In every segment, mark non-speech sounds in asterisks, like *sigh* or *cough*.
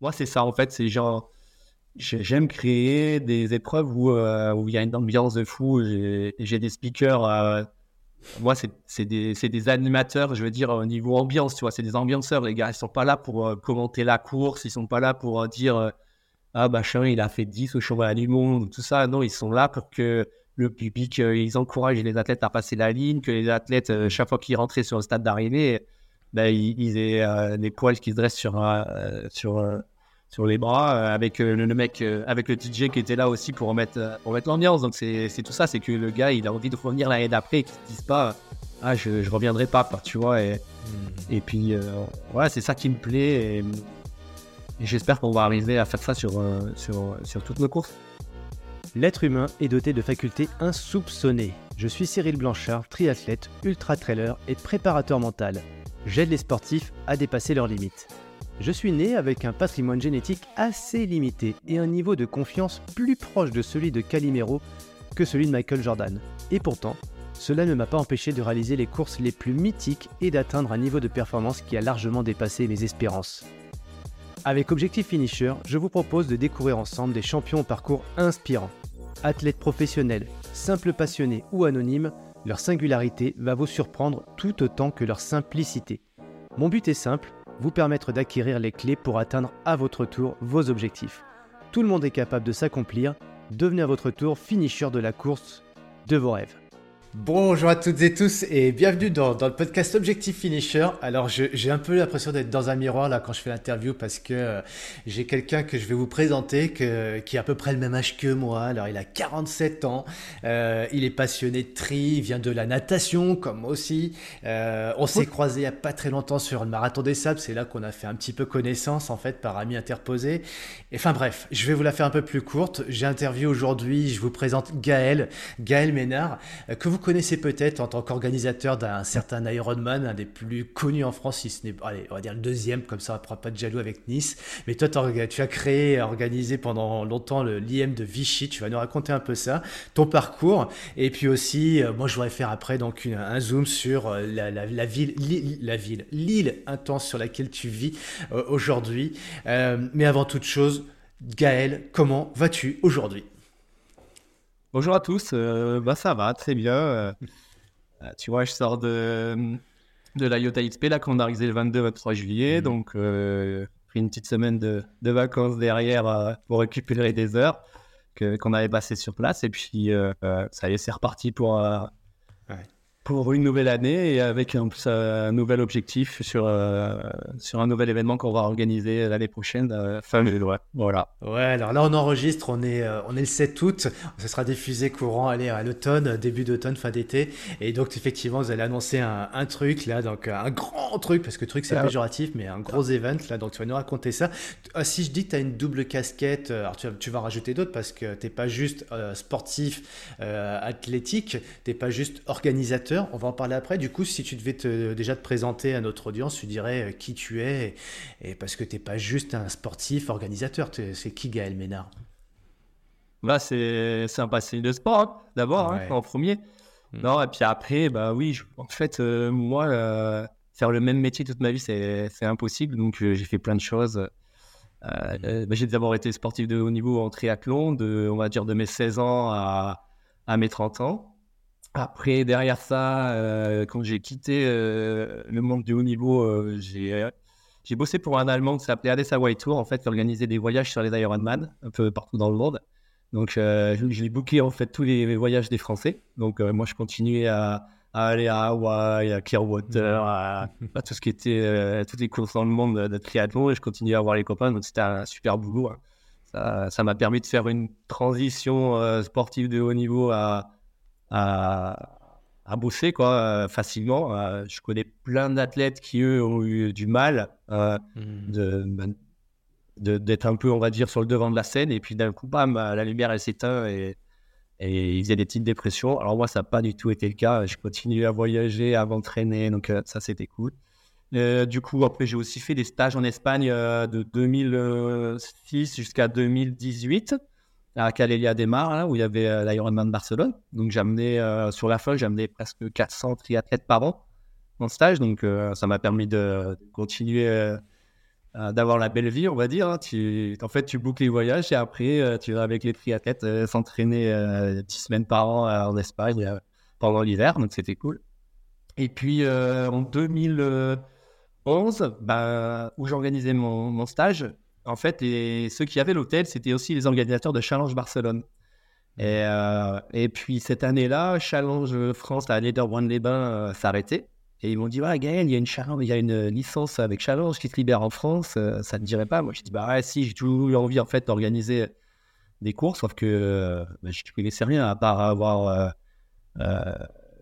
Moi, c'est ça, en fait. C'est genre, j'aime créer des épreuves où, où il y a une ambiance de fou. J'ai des speakers moi, c'est des, des, animateurs, je veux dire, au niveau ambiance, tu vois, c'est des ambianceurs, les gars. Ils sont pas là pour euh, commenter la course, ils sont pas là pour euh, dire euh, Ah, bah, il a fait 10 au championnat du monde, tout ça. Non, ils sont là pour que le public, ils encouragent les athlètes à passer la ligne, que les athlètes, chaque fois qu'ils rentraient sur le stade d'arrivée, bah, ils, aient des poils qui se dressent sur, sur, sur les bras, avec le, mec, avec le DJ qui était là aussi pour mettre, pour mettre l'ambiance. Donc, c'est tout ça, c'est que le gars, il a envie de revenir l'année d'après et qu'il se dise pas ah je, je reviendrai pas tu vois et, hmm. et puis euh, c'est ça qui me plaît et, j'espère qu'on va arriver à faire ça sur, euh, sur, sur toutes nos courses L'être humain est doté de facultés insoupçonnées. Je suis Cyril Blanchard, triathlète, ultra-trailer et préparateur mental. J'aide les sportifs à dépasser leurs limites. Je suis né avec un patrimoine génétique assez limité et un niveau de confiance plus proche de celui de Calimero que celui de Michael Jordan. Et pourtant, cela ne m'a pas empêché de réaliser les courses les plus mythiques et d'atteindre un niveau de performance qui a largement dépassé mes espérances. Avec Objectif Finisher, je vous propose de découvrir ensemble des champions au parcours inspirants. Athlètes professionnels, simples passionnés ou anonymes, leur singularité va vous surprendre tout autant que leur simplicité. Mon but est simple, vous permettre d'acquérir les clés pour atteindre à votre tour vos objectifs. Tout le monde est capable de s'accomplir, devenez à votre tour finisher de la course de vos rêves. Bonjour à toutes et tous et bienvenue dans, le podcast Objectif Finisher. Alors j'ai un peu l'impression d'être dans un miroir là quand je fais l'interview parce que euh, j'ai quelqu'un que je vais vous présenter que, qui a à peu près le même âge que moi. Alors il a 47 ans, euh, il est passionné de tri, il vient de la natation comme moi aussi. Euh, on s'est croisé il n'y a pas très longtemps sur le marathon des sables, c'est là qu'on a fait un petit peu connaissance en fait par amis interposés. Enfin bref, je vais vous la faire un peu plus courte. J'ai interviewé aujourd'hui, je vous présente Gaël, Gaël Ménard, que vous connaissez peut-être en tant qu'organisateur d'un certain Ironman, un des plus connus en France, si ce n'est, allez, on va dire le deuxième, comme ça on ne prend pas de jaloux avec Nice. Mais toi, tu as créé, organisé pendant longtemps l'IM de Vichy. Tu vas nous raconter un peu ça, ton parcours. Et puis aussi, euh, moi, je voudrais faire après donc un zoom sur euh, la, ville, la ville, l'île intense sur laquelle tu vis euh, aujourd'hui. mais avant toute chose, Gaël, comment vas-tu aujourd'hui? Bonjour à tous, euh, bah ça va, très bien. Euh, euh, tu vois, je sors de, de la Yota XP là qu'on a le 22-23 juillet, mhm. donc euh, pris une petite semaine de, de vacances derrière pour récupérer des heures qu'on avait passées sur place, et puis ça y est, c'est reparti pour pour une nouvelle année et avec un, un nouvel objectif sur, euh, sur un nouvel événement qu'on va organiser l'année prochaine, euh, fin ouais, voilà. Ouais, alors là on enregistre, on est, euh, on est le 7 août, ça sera diffusé courant allez, à l'automne, début d'automne, fin d'été, et donc effectivement vous allez annoncer un, un, truc là, donc un grand truc, parce que truc c'est péjoratif, mais un gros event là, donc tu vas nous raconter ça. Ah, si je dis que tu as une double casquette, alors tu, tu vas rajouter d'autres parce que tu n'es pas juste sportif, athlétique, tu n'es pas juste organisateur, on va en parler après. Du coup, si tu devais te, déjà te présenter à notre audience, tu dirais euh, qui tu es, et, parce que tu n'es pas juste un sportif organisateur. C'est qui Gaël Ménard? Bah, C'est un passé de sport, hein, d'abord, hein, en premier. Hmm. Non, et puis après, bah oui, en fait, euh, moi, euh, faire le même métier toute ma vie, c'est impossible. Donc, j'ai fait plein de choses. Hmm. Bah, j'ai d'abord été sportif de haut niveau en triathlon, de, on va dire de mes 16 ans à, à mes 30 ans. Après, derrière ça, euh, quand j'ai quitté euh, le monde du haut niveau, euh, j'ai bossé pour un Allemand qui s'appelait Ades Hawaii Tour, en fait, qui organisait des voyages sur les Ironman, un peu partout dans le monde. Donc, je l'ai booké, en fait, tous les voyages des Français. Donc, moi, je continuais à, aller à Hawaï, à Clearwater, à, tout ce qui était, toutes les courses dans le monde de triathlon, et je continuais à voir les copains. Donc, c'était un super boulot. Hein. Ça m'a permis de faire une transition sportive de haut niveau à à, à bosser quoi, euh, facilement. Euh, je connais plein d'athlètes qui, eux, ont eu du mal euh, mmh. ben, de, d'être un peu, on va dire, sur le devant de la scène. Et puis d'un coup, bam, la lumière, elle s'éteint et, et ils faisaient des petites dépressions. Alors moi, ça n'a pas du tout été le cas. Je continue à voyager, à m'entraîner. Donc ça, c'était cool. du coup, après, j'ai aussi fait des stages en Espagne de 2006 jusqu'à 2018 à Calélia des Mars, où il y avait euh, l'Ironman Barcelone. Donc, j'amenais, euh, sur la fin, j'amenais presque 400 triathlètes par an en stage. Donc, euh, ça m'a permis de, continuer d'avoir la belle vie, on va dire. Hein. En fait, tu boucles les voyages et après, tu vas avec les triathlètes s'entraîner 10 semaines par an en Espagne pendant l'hiver, donc c'était cool. Et puis en 2011, bah, où j'organisais mon, stage, en fait, et ceux qui avaient l'hôtel, c'était aussi les organisateurs de Challenge Barcelone. Et, euh, et puis cette année-là, Challenge France à Lederbrand-les-Bains euh, s'arrêtait. Et ils m'ont dit, ouais, Gaël, il y a une challenge, il y a une licence avec Challenge qui se libère en France, euh, ça ne te dirait pas? Moi, je dis, bah ouais, si, j'ai toujours eu envie en fait d'organiser des cours, sauf que bah, je ne connaissais rien à part avoir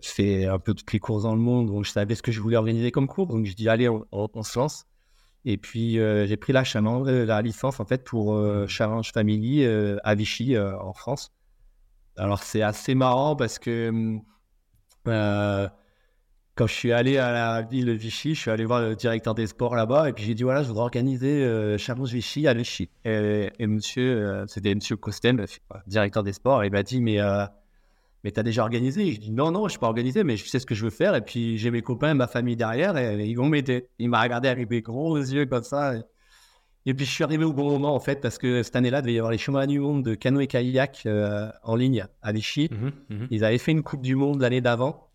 fait un peu toutes les courses dans le monde, donc je savais ce que je voulais organiser comme cours. Donc je dis, allez, on, se lance. Et puis j'ai pris la, challenge, la licence en fait pour Challenge Family à Vichy en France. Alors, c'est assez marrant parce que euh, quand je suis allé à la ville de Vichy, je suis allé voir le directeur des sports là-bas et puis j'ai dit voilà, je voudrais organiser euh, Challenge Vichy à Vichy. Et, monsieur, euh, c'était monsieur Costem, directeur des sports, il m'a dit mais, mais t'as déjà organisé Je dis non, non, je suis pas organisé, mais je sais ce que je veux faire et puis j'ai mes copains, ma famille derrière et, ils vont m'aider. Il m'a regardé avec des gros yeux comme ça. Et puis je suis arrivé au bon moment en fait parce que cette année-là, il devait y avoir les championnats du monde de canoë kayak euh, en ligne à Vichy. Mhm, mhm. Ils avaient fait une Coupe du Monde l'année d'avant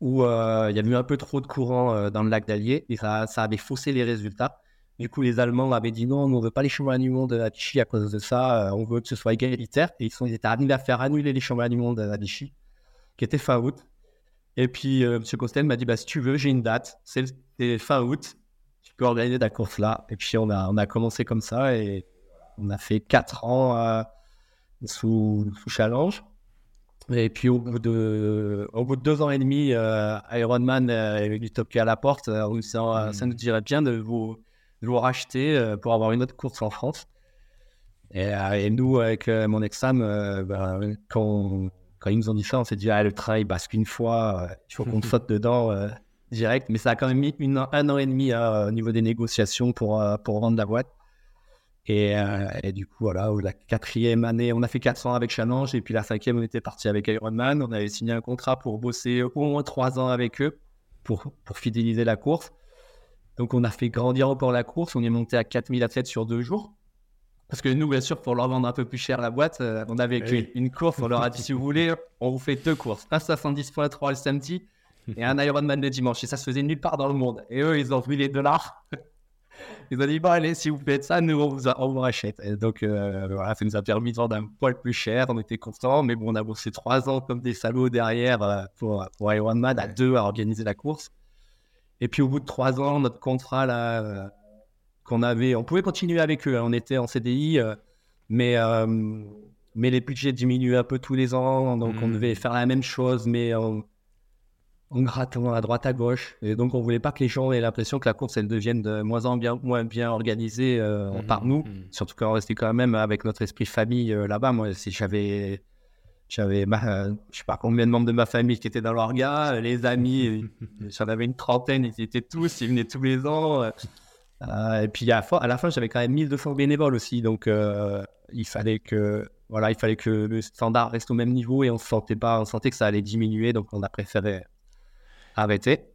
où euh, il y avait eu un peu trop de courant euh, dans le lac d'Allier et ça, ça, avait faussé les résultats. Du coup, les Allemands avaient dit non, on ne veut pas les championnats du monde à Vichy à cause de ça, on veut que ce soit égalitaire. Et ils, sont, ils étaient arrivés à faire annuler les championnats du monde à Vichy, qui était fin août. Et puis, M. Costel m'a dit bah, si tu veux, j'ai une date, c'est fin août tu peux organiser ta course là. Et puis on a, on a commencé comme ça et on a fait 4 ans euh, sous, sous, challenge. Et puis au bout de, au bout de deux ans et demi, euh, Ironman euh, est venu toquer à la porte. Euh, ça, ça, nous dirait bien de vous, de vous racheter pour avoir une autre course en France. Et, et nous, avec mon ex-femme, ben, quand, quand, ils nous ont dit ça, on s'est dit ah, le trail basque une fois, il faut qu'on *laughs* saute dedans direct, mais ça a quand même mis une, un an et demi euh, au niveau des négociations pour, euh, pour vendre la boîte. Et, euh, et, du coup, voilà, la quatrième année, on a fait 400 avec Challenge, et puis la cinquième, on était parti avec Ironman. On avait signé un contrat pour bosser au moins trois ans avec eux pour, pour fidéliser la course. Donc, on a fait grandir encore la course. On est monté à 4000 athlètes sur deux jours. Parce que nous, bien sûr, pour leur vendre un peu plus cher la boîte, on avait eh une course. On leur a dit *laughs* si vous voulez, on vous fait deux courses. Un 70.3 le samedi et un Ironman le dimanche. Et ça se faisait nulle part dans le monde. Et eux, ils ont vu les dollars. Ils ont dit, bon, allez, si vous faites ça, nous, on vous, on vous rachète. Et donc, euh, voilà, ça nous a permis de vendre un poil plus cher. On était contents. Mais bon, on a bossé trois ans comme des salauds derrière euh, pour, pour Ironman à deux à organiser la course. Et puis, au bout de trois ans, notre contrat, là, euh, qu'on avait, on pouvait continuer avec eux. Hein. On était en CDI, mais, mais les budgets diminuaient un peu tous les ans. Donc, on mmh. devait faire la même chose, mais en grattant à droite à gauche. Et donc, on voulait pas que les gens aient l'impression que la course, elle devienne de moins en bien, moins bien organisée euh, mmh, par nous. Mmh. Surtout qu'on restait quand même avec notre esprit famille euh, là-bas. Moi, si j'avais, j'avais, euh, je sais pas combien de membres de ma famille qui étaient dans l'orga, les amis, *laughs* j'en avais une trentaine, ils étaient tous, ils venaient tous les ans. et puis à, à la fin, j'avais quand même 1200 bénévoles aussi. Donc, il fallait que, voilà, il fallait que le standard reste au même niveau et on sentait pas, on sentait que ça allait diminuer. Donc, on a préféré arrêté.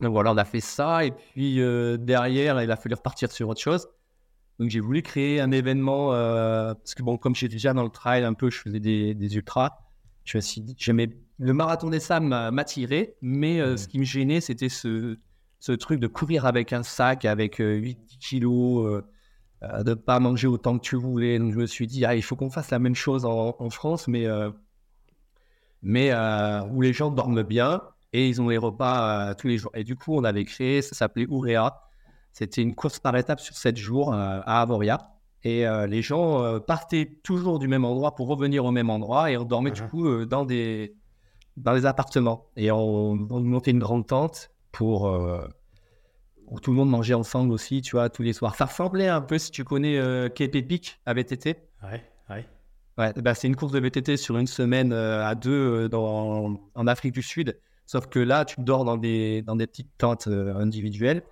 Donc voilà, on a fait ça. Et puis euh, derrière, il a fallu repartir sur autre chose. Donc j'ai voulu créer un événement, euh, parce que bon, comme j'étais déjà dans le trail un peu, je faisais des, des ultras. Je me suis dit, j'aimais le marathon des sables m'attirait, mais euh, ce qui me gênait, c'était ce, ce, truc de courir avec un sac, avec 8 kilos, de ne pas manger autant que tu voulais. Donc je me suis dit, ah, il faut qu'on fasse la même chose en, en France, mais, mais où les gens dorment bien, et ils ont les repas euh, tous les jours. Et du coup, on avait créé, ça s'appelait Ourea. C'était une course par étapes sur 7 jours euh, à Avoria. Et euh, les gens partaient toujours du même endroit pour revenir au même endroit et on dormait du coup dans, des, dans des appartements. Et on, montait une grande tente pour où tout le monde mangeait ensemble aussi, tu vois, tous les soirs. Ça ressemblait un peu, si tu connais euh, Peak à VTT. Ouais, ouais. Ouais, bah, c'est une course de VTT sur une semaine à deux dans, en Afrique du Sud. Sauf que là, tu dors dans des, dans des petites tentes euh, individuelles.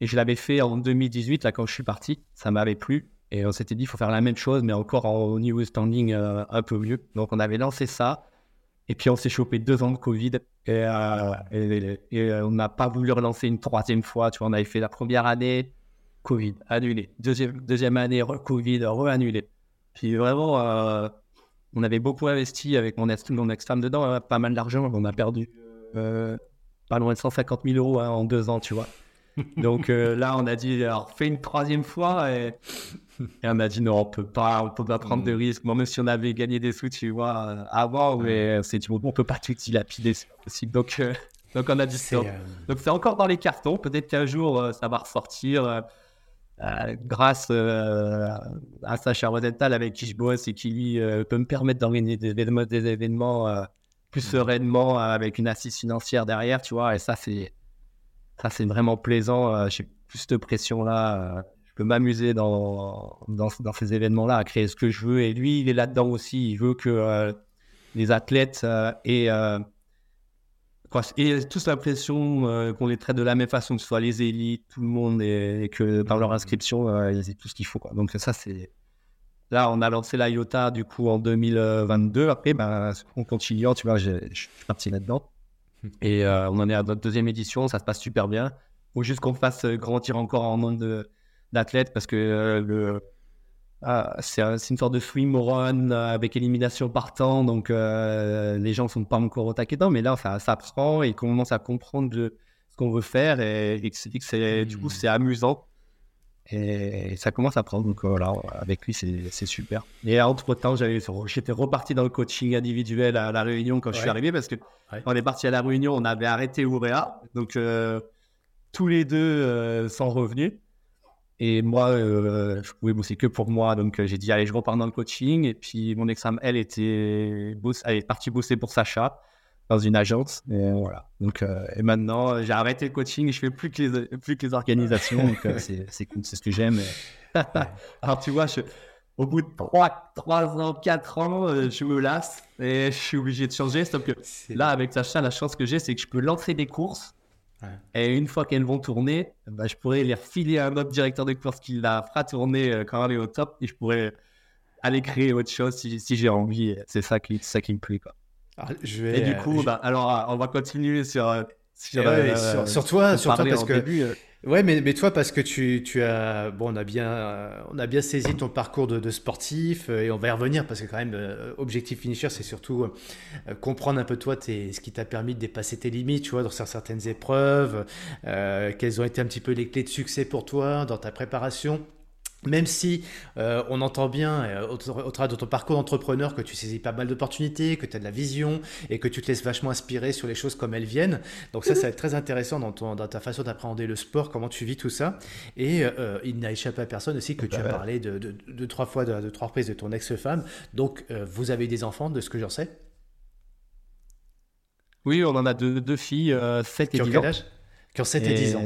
Et je l'avais fait en 2018, là, quand je suis parti. Ça m'avait plu. Et on s'était dit, il faut faire la même chose, mais encore au niveau standing euh, un peu mieux. Donc, on avait lancé ça. Et puis, on s'est chopé deux ans de Covid. Et, euh, et, on n'a pas voulu relancer une troisième fois. Tu vois, on avait fait la première année Covid, annulé. Deuxième, deuxième année, Covid, re-annulé. Puis vraiment, euh, on avait beaucoup investi avec mon ex-femme dedans, hein, pas mal d'argent. On a perdu euh, pas loin de 150 000 euros hein, en deux ans, tu vois. *laughs* Donc euh, là, on a dit, alors fais une troisième fois. Et, on a dit, non, on peut pas, on peut pas prendre de mm. risques. Moi, même si on avait gagné des sous, tu vois, avant, mais c'est, on peut pas tout dilapider, c'est possible. Donc, *laughs* donc on a dit ça. Donc c'est encore dans les cartons. Peut-être qu'un jour, ça va ressortir. Euh, grâce euh, à Sacha Rosenthal avec qui je bosse et qui lui euh, peut me permettre d'organiser des événements, des événements plus mmh. sereinement avec une assise financière derrière, tu vois. Et ça, c'est ça, c'est vraiment plaisant. J'ai plus de pression là. je peux m'amuser dans, dans, ces événements-là, à créer ce que je veux. Et lui, il est là-dedans aussi. Il veut que les athlètes aient et tous l'impression euh, qu'on les traite de la même façon, que ce soit les élites, tout le monde, et, que dans leur inscription, euh, ils aient tout ce qu'il faut. Donc ça, c'est... Là, on a lancé la IOTA du coup en 2022. Après, ben, on continue, tu vois, je suis parti là-dedans. Et euh, on en est à notre deuxième édition, ça se passe super bien. Faut juste qu'on fasse grandir encore en nombre d'athlètes parce que le, ah, c'est une sorte de swim run euh, avec élimination par temps, donc euh, les gens ne sont pas encore au taquet dedans, mais là ça, ça prend et qu'on commence à comprendre ce qu'on veut faire et, que c'est, du coup hmm. c'est amusant et ça commence à prendre. Donc voilà, avec lui c'est, super. Et entre temps, j'étais reparti dans le coaching individuel à la Réunion quand je suis arrivé parce que on est parti à la Réunion, on avait arrêté Ourea, donc euh, tous les deux sont revenus. Et moi, euh, je pouvais bosser que pour moi. Donc, euh, j'ai dit, allez, je repars dans le coaching. Et puis, mon ex-femme, elle, était elle est partie bosser pour Sacha dans une agence. Et voilà. Donc, euh, et maintenant, j'ai arrêté le coaching et je fais plus que les, plus que les organisations. donc, c'est cool, c'est ce que j'aime. *laughs* Alors, tu vois, je, au bout de 3, 3 ans, 4 ans, je me lasse et je suis obligé de changer. Sauf que là, avec Sacha, la chance que j'ai, c'est que je peux lancer des courses et une fois qu'elles vont tourner, bah, je pourrais les refiler à un autre directeur de course qui la fera tourner euh, quand elle est au top et je pourrais aller créer autre chose si, si j'ai envie. C'est ça qui, ça qui me plaît. Quoi. Ah, je vais, et du coup, bah, alors, ah, on va continuer sur, euh, sur, euh, sur, toi, sur toi parce que. Début, Ouais, mais, mais toi, parce que tu, tu as, bon, on a bien, euh, on a bien saisi ton parcours de, de sportif euh, et on va y revenir parce que quand même, euh, objectif finisher, c'est surtout comprendre un peu toi, tes, ce qui t'a permis de dépasser tes limites, tu vois, dans certaines épreuves, quelles ont été un petit peu les clés de succès pour toi dans ta préparation. Même si euh, on entend bien euh, au, travers de ton parcours d'entrepreneur que tu saisis pas mal d'opportunités, que tu as de la vision et que tu te laisses vachement inspirer sur les choses comme elles viennent. Donc ça, ça va être très intéressant dans, ton, dans ta façon d'appréhender le sport, comment tu vis tout ça. Et euh, il n'a échappé à personne aussi que tu as parlé de, de, trois fois, de, trois reprises de ton ex-femme. Donc vous avez des enfants, de ce que j'en sais Oui, on en a deux, filles, 7 et 10 ans. Qui ont 7 et 10 ans.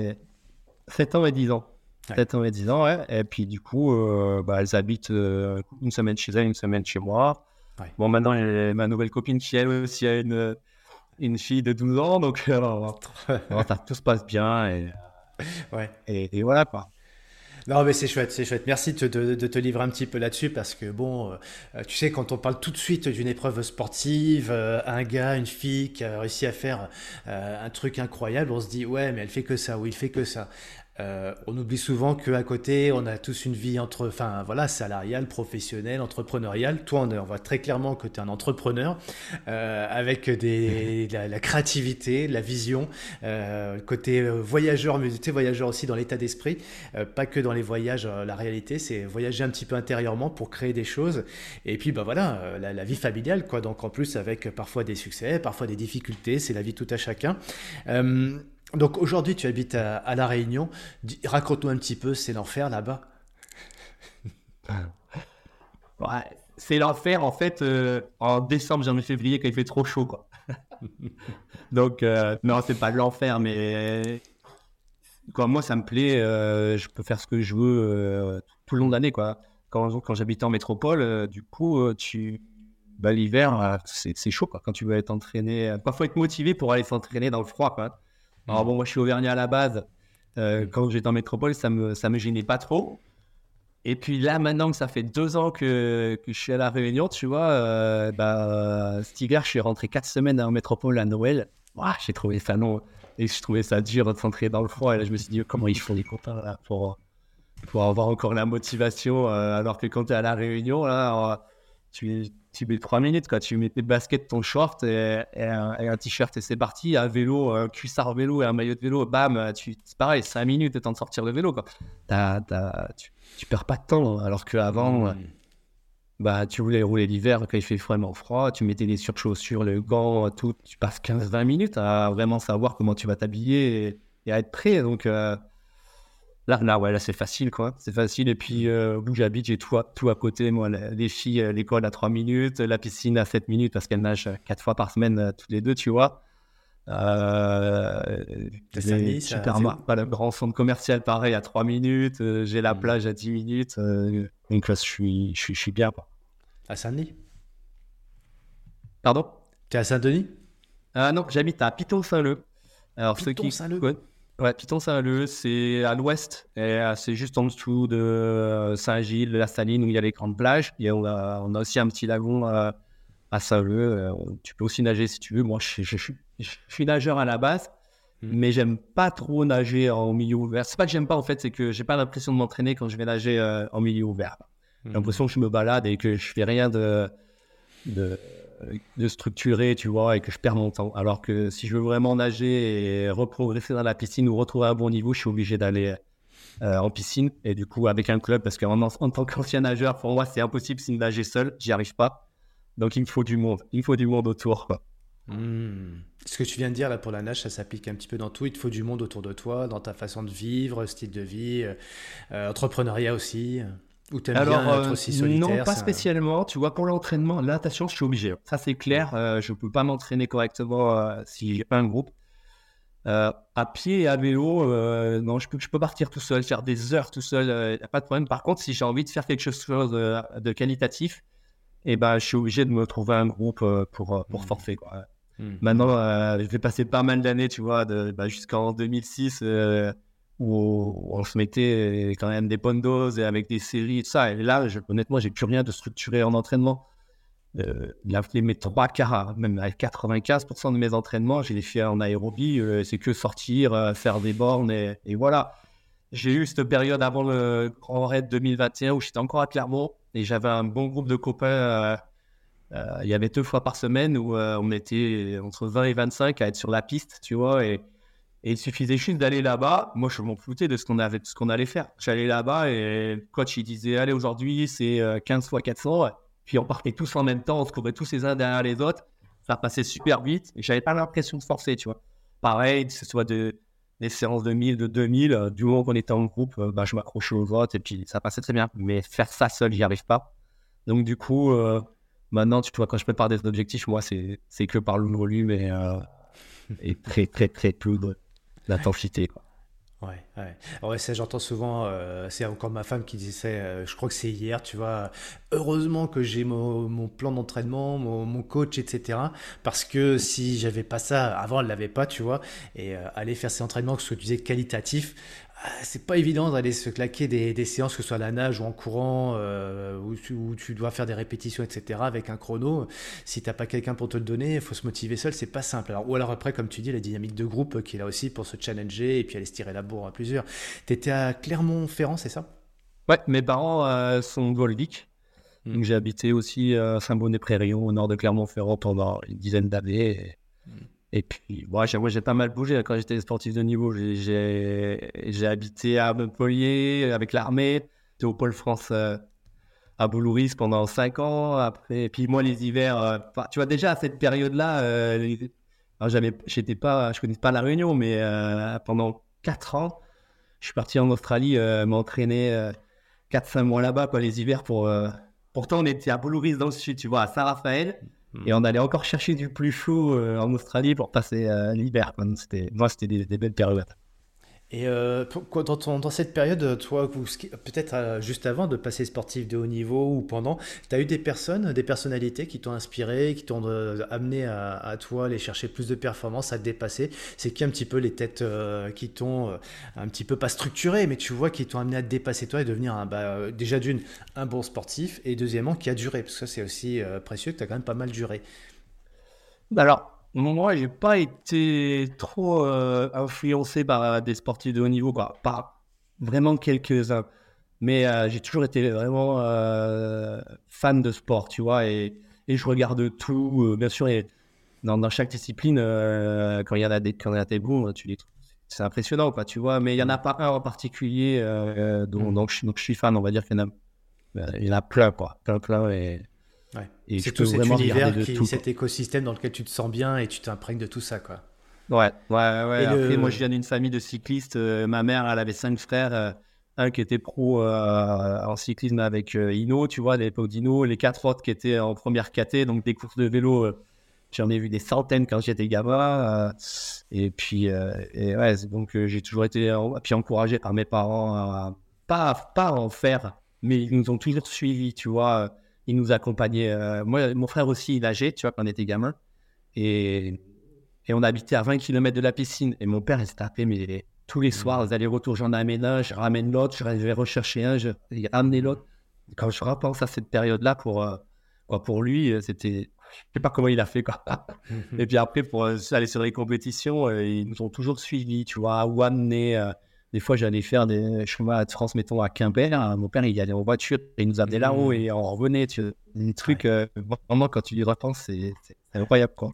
7 ans et 10 ans. 7 ans et 10 ans, ouais. Et puis, du coup, euh, bah, elles habitent euh, une semaine chez elles, une semaine chez moi. Bon, maintenant, ma nouvelle copine qui, elle aussi, a une, une fille de 12 ans. Donc, *laughs* alors, *laughs* tout se passe bien. Et, ouais. et, voilà, quoi. Non, mais c'est chouette, c'est chouette. Merci de, de, te livrer un petit peu là-dessus parce que, bon, euh, tu sais, quand on parle tout de suite d'une épreuve sportive, un gars, une fille qui a réussi à faire un truc incroyable, on se dit, ouais, mais elle fait que ça ou il fait que ça. Euh, on oublie souvent qu'à côté, on a tous une vie entre, enfin voilà, salariale, professionnelle, entrepreneuriale. Toi, on, voit très clairement que tu es un entrepreneur euh, avec des, *laughs* la, créativité, la vision, euh, côté voyageur, mais tu es voyageur aussi dans l'état d'esprit, pas que dans les voyages. la réalité, c'est voyager un petit peu intérieurement pour créer des choses. Et puis, bah voilà, la, vie familiale, quoi. Donc en plus, avec parfois des succès, parfois des difficultés, c'est la vie tout à chacun. Donc aujourd'hui, tu habites à, La Réunion. Raconte-nous un petit peu, c'est l'enfer là-bas. *laughs* ouais, c'est l'enfer en fait euh, en décembre, janvier, février quand il fait trop chaud quoi. *laughs* Donc euh, non, c'est pas l'enfer, mais moi ça me plaît. Euh, je peux faire ce que je veux tout le long de l'année. Quand, quand j'habitais en métropole, du coup, tu bah, l'hiver, c'est chaud quoi. Quand tu veux être entraîné, parfois être motivé pour aller s'entraîner dans le froid quoi. Alors bon, moi je suis auvergnat à la base. Euh, quand j'étais en métropole, ça me, ça me gênait pas trop. Et puis là, maintenant que ça fait deux ans que, que je suis à La Réunion, tu vois, euh, bah, cet hiver, je suis rentré quatre semaines en métropole à Noël. j'ai trouvé ça non. Et je trouvais ça dur de s'entrer dans le froid. Et là, je me suis dit, comment ils font les copains là pour, pour avoir encore la motivation. alors que quand tu es à la réunion, là, tu, tu mets trois minutes, quoi. Tu mets tes baskets, ton short et, un, t-shirt et c'est parti. Un vélo, un cuissard vélo et un maillot de vélo, bam, tu, c'est pareil, cinq minutes et temps de sortir le vélo, quoi. tu, tu, perds pas de temps. Alors qu'avant, mmh. bah, tu voulais rouler l'hiver quand il fait vraiment froid, tu mettais les surchaussures, le gant, tout. Tu passes 15-20 minutes à vraiment savoir comment tu vas t'habiller et, à être prêt. Donc, euh, Là, là, ouais, là, c'est facile, quoi. C'est facile. Et puis, euh, où j'habite, j'ai tout, tout à côté. Moi, les filles, euh, l'école à 3 minutes, la piscine à 7 minutes parce qu'elles nagent 4 fois par semaine, euh, toutes les deux, tu vois. Euh, les pas le grand centre commercial, pareil, à 3 minutes. j'ai la mmh. plage à 10 minutes. donc, là, je suis, je, suis, je suis bien, quoi. À Saint-Denis? Pardon? Tu es à Saint-Denis? Ah non, j'habite à Piton-Saint-Leu. Alors, Piton, Saint-Leu Ouais, Piton-Saint-Leu, c'est à l'ouest, euh, c'est juste en dessous de euh, Saint-Gilles, de la Saline, où il y a les grandes plages. Et on a, on a aussi un petit lagon à, Saint-Leu. tu peux aussi nager si tu veux. Moi, je, je, suis nageur à la base, hmm. mais j'aime pas trop nager en milieu ouvert. C'est pas que j'aime pas, en fait, c'est que j'ai pas l'impression de m'entraîner quand je vais nager euh, en milieu ouvert. J'ai hmm. l'impression que je me balade et que je fais rien de, de de structurer, tu vois, et que je perds mon temps. Alors que si je veux vraiment nager et reprogresser dans la piscine ou retrouver un bon niveau, je suis obligé d'aller euh, en piscine et du coup avec un club parce qu'en en tant qu'ancien nageur, pour moi, c'est impossible de nager seul, j'y arrive pas. Donc il me faut du monde, il me faut du monde autour. Hmm. Ce que tu viens de dire là pour la nage, ça s'applique un petit peu dans tout. Il te faut du monde autour de toi, dans ta façon de vivre, style de vie, euh, euh, entrepreneuriat aussi. Ou Alors, bien être aussi solitaire Non, pas spécialement. Tu vois, pour l'entraînement, là, attention, je suis obligé. Ça, c'est clair. Euh, je ne peux pas m'entraîner correctement euh, si j'ai pas un groupe. Euh, à pied et à vélo, non, je peux, je peux partir tout seul, faire des heures tout seul, n'y a pas de problème. Par contre, si j'ai envie de faire quelque chose de, qualitatif, eh ben, je suis obligé de me trouver un groupe pour, pour mmh. forfait. Quoi. Mmh. Maintenant, je vais passer pas mal d'années, tu vois, bah, jusqu'en 2006 où on se mettait quand même des bonnes doses et avec des séries tout ça. Et là, je, honnêtement, j'ai plus rien de structuré en entraînement. Euh, mes trois quarts, même à 95% de mes entraînements, j'ai les fait en aérobie. Euh, c'est que sortir, euh, faire des bornes et, voilà. J'ai eu cette période avant le Grand Raid 2021 où j'étais encore à Clermont et j'avais un bon groupe de copains. Euh, il y avait deux fois par semaine où on était entre 20 et 25 à être sur la piste, tu vois. Et il suffisait juste d'aller là-bas. Moi, je m'en foutais de ce qu'on avait, ce qu'on allait faire. J'allais là-bas et le coach, il disait, allez, aujourd'hui, c'est 15 euh, fois 400. Puis on partait tous en même temps, on se courait tous les uns derrière les autres. Ça passait super vite et j'avais pas l'impression de forcer, tu vois. Pareil, que ce soit de, des séances de 1000, de 2000, euh, du moment qu'on était en groupe, euh, bah, je m'accrochais aux autres et puis ça passait très bien. Mais faire ça seul, j'y arrive pas. Donc, du coup, maintenant, tu vois, quand je prépare des objectifs, moi, c'est, que par le volume et, et très, très, très peu de l'intensité. Ouais, ouais. ouais ça, j'entends souvent, euh, c'est encore ma femme qui disait, euh, je crois que c'est hier, tu vois, heureusement que j'ai mon, mon, plan d'entraînement, mon, mon, coach, etc. Parce que si j'avais pas ça, avant elle l'avait pas, tu vois, et euh, aller faire ces entraînements, que ce que tu disais qualitatifs, ah, c'est pas évident d'aller se claquer des, des, séances, que ce soit à la nage ou en courant, euh, où, tu, où, tu, dois faire des répétitions, etc., avec un chrono. Si t'as pas quelqu'un pour te le donner, il faut se motiver seul, c'est pas simple. Alors, ou alors après, comme tu dis, la dynamique de groupe qui est là aussi pour se challenger et puis aller se tirer la bourre à plusieurs. T'étais à Clermont-Ferrand, c'est ça? Ouais, mes parents euh, sont goldiques. Hmm. Donc j'ai habité aussi à Saint-Bonnet-Prairie, au nord de Clermont-Ferrand, pendant une dizaine d'années. Hmm. Et puis, moi, j'ai pas mal bougé quand j'étais sportif de niveau. J'ai habité à Montpellier avec l'armée, j'étais au Pôle France euh, à Boulouris pendant 5 ans. Après, et puis moi, les hivers, euh, tu vois, déjà à cette période-là, euh, j'étais pas, pas la Réunion, mais euh, pendant 4 ans, je suis parti en Australie m'entraîner 4-5 mois là-bas, les hivers. pour. Pourtant, on était à Boulouris dans le sud, tu vois, à Saint-Raphaël. Hmm. Et on allait encore chercher du plus chaud euh, en Australie pour passer euh, l'hiver. Moi, c'était des, belles périodes. Et euh, dans, cette période, toi, peut-être juste avant de passer sportif de haut niveau ou pendant, tu as eu des personnes, des personnalités qui t'ont inspiré, qui t'ont amené à, toi aller chercher plus de performance, à te dépasser? C'est qui un petit peu les têtes qui t'ont un petit peu pas structuré, mais tu vois, qui t'ont amené à te dépasser toi et devenir bah, déjà d'une un bon sportif et deuxièmement qui a duré, parce que c'est aussi précieux que tu as quand même pas mal duré. Bah alors, moi, j'ai pas été trop euh, influencé par des sportifs de haut niveau, quoi. Pas vraiment quelques-uns. Mais j'ai toujours été vraiment fan de sport, tu vois, et, et je regarde tout. bien sûr, et dans, dans chaque discipline, quand il y en a des, quand il y a des bons, tu les c'est impressionnant, quoi, tu vois. Mais il n'y en a pas un en particulier dont, mm. je, donc, je suis fan, on va dire qu'il y en a, il y en a plein, quoi. Plein, plein. Et, et c'est tout cet univers, qui, cet écosystème dans lequel tu te sens bien et tu t'imprègnes de tout ça, quoi. Ouais, ouais, ouais. Après, moi, je viens d'une famille de cyclistes. Euh, ma mère, elle avait cinq frères. Euh, un qui était pro euh, en cyclisme avec Ino, tu vois, à l'époque d'Ino. Les quatre autres qui étaient en première caté, donc des courses de vélo. J'en ai vu des centaines quand j'étais gamin. et puis, et ouais, donc j'ai toujours été puis encouragé par mes parents à pas, pas en faire, mais ils nous ont toujours suivis, tu vois. Ils nous accompagnaient. moi, mon frère aussi, il nageait, tu vois, quand on était gamin. Et et on habitait à 20 km de la piscine. Et mon père, il s'est tapé, mais tous les soirs, les allers-retours, j'en amène un, je ramène l'autre, je vais rechercher un, je vais ramener l'autre. Quand je repense à cette période-là, pour, euh, quoi, pour lui, euh, c'était. Je sais pas comment il a fait, quoi. et puis après, pour euh, aller sur les compétitions, ils nous ont toujours suivis, tu vois, à Wanné. Des fois, j'allais faire des chemins à France, mettons, à Quimper. Mon père, il allait en voiture, il nous amenait là-haut et on revenait. Tu vois, des trucs, vraiment, quand tu y repenses, c'est incroyable, quoi.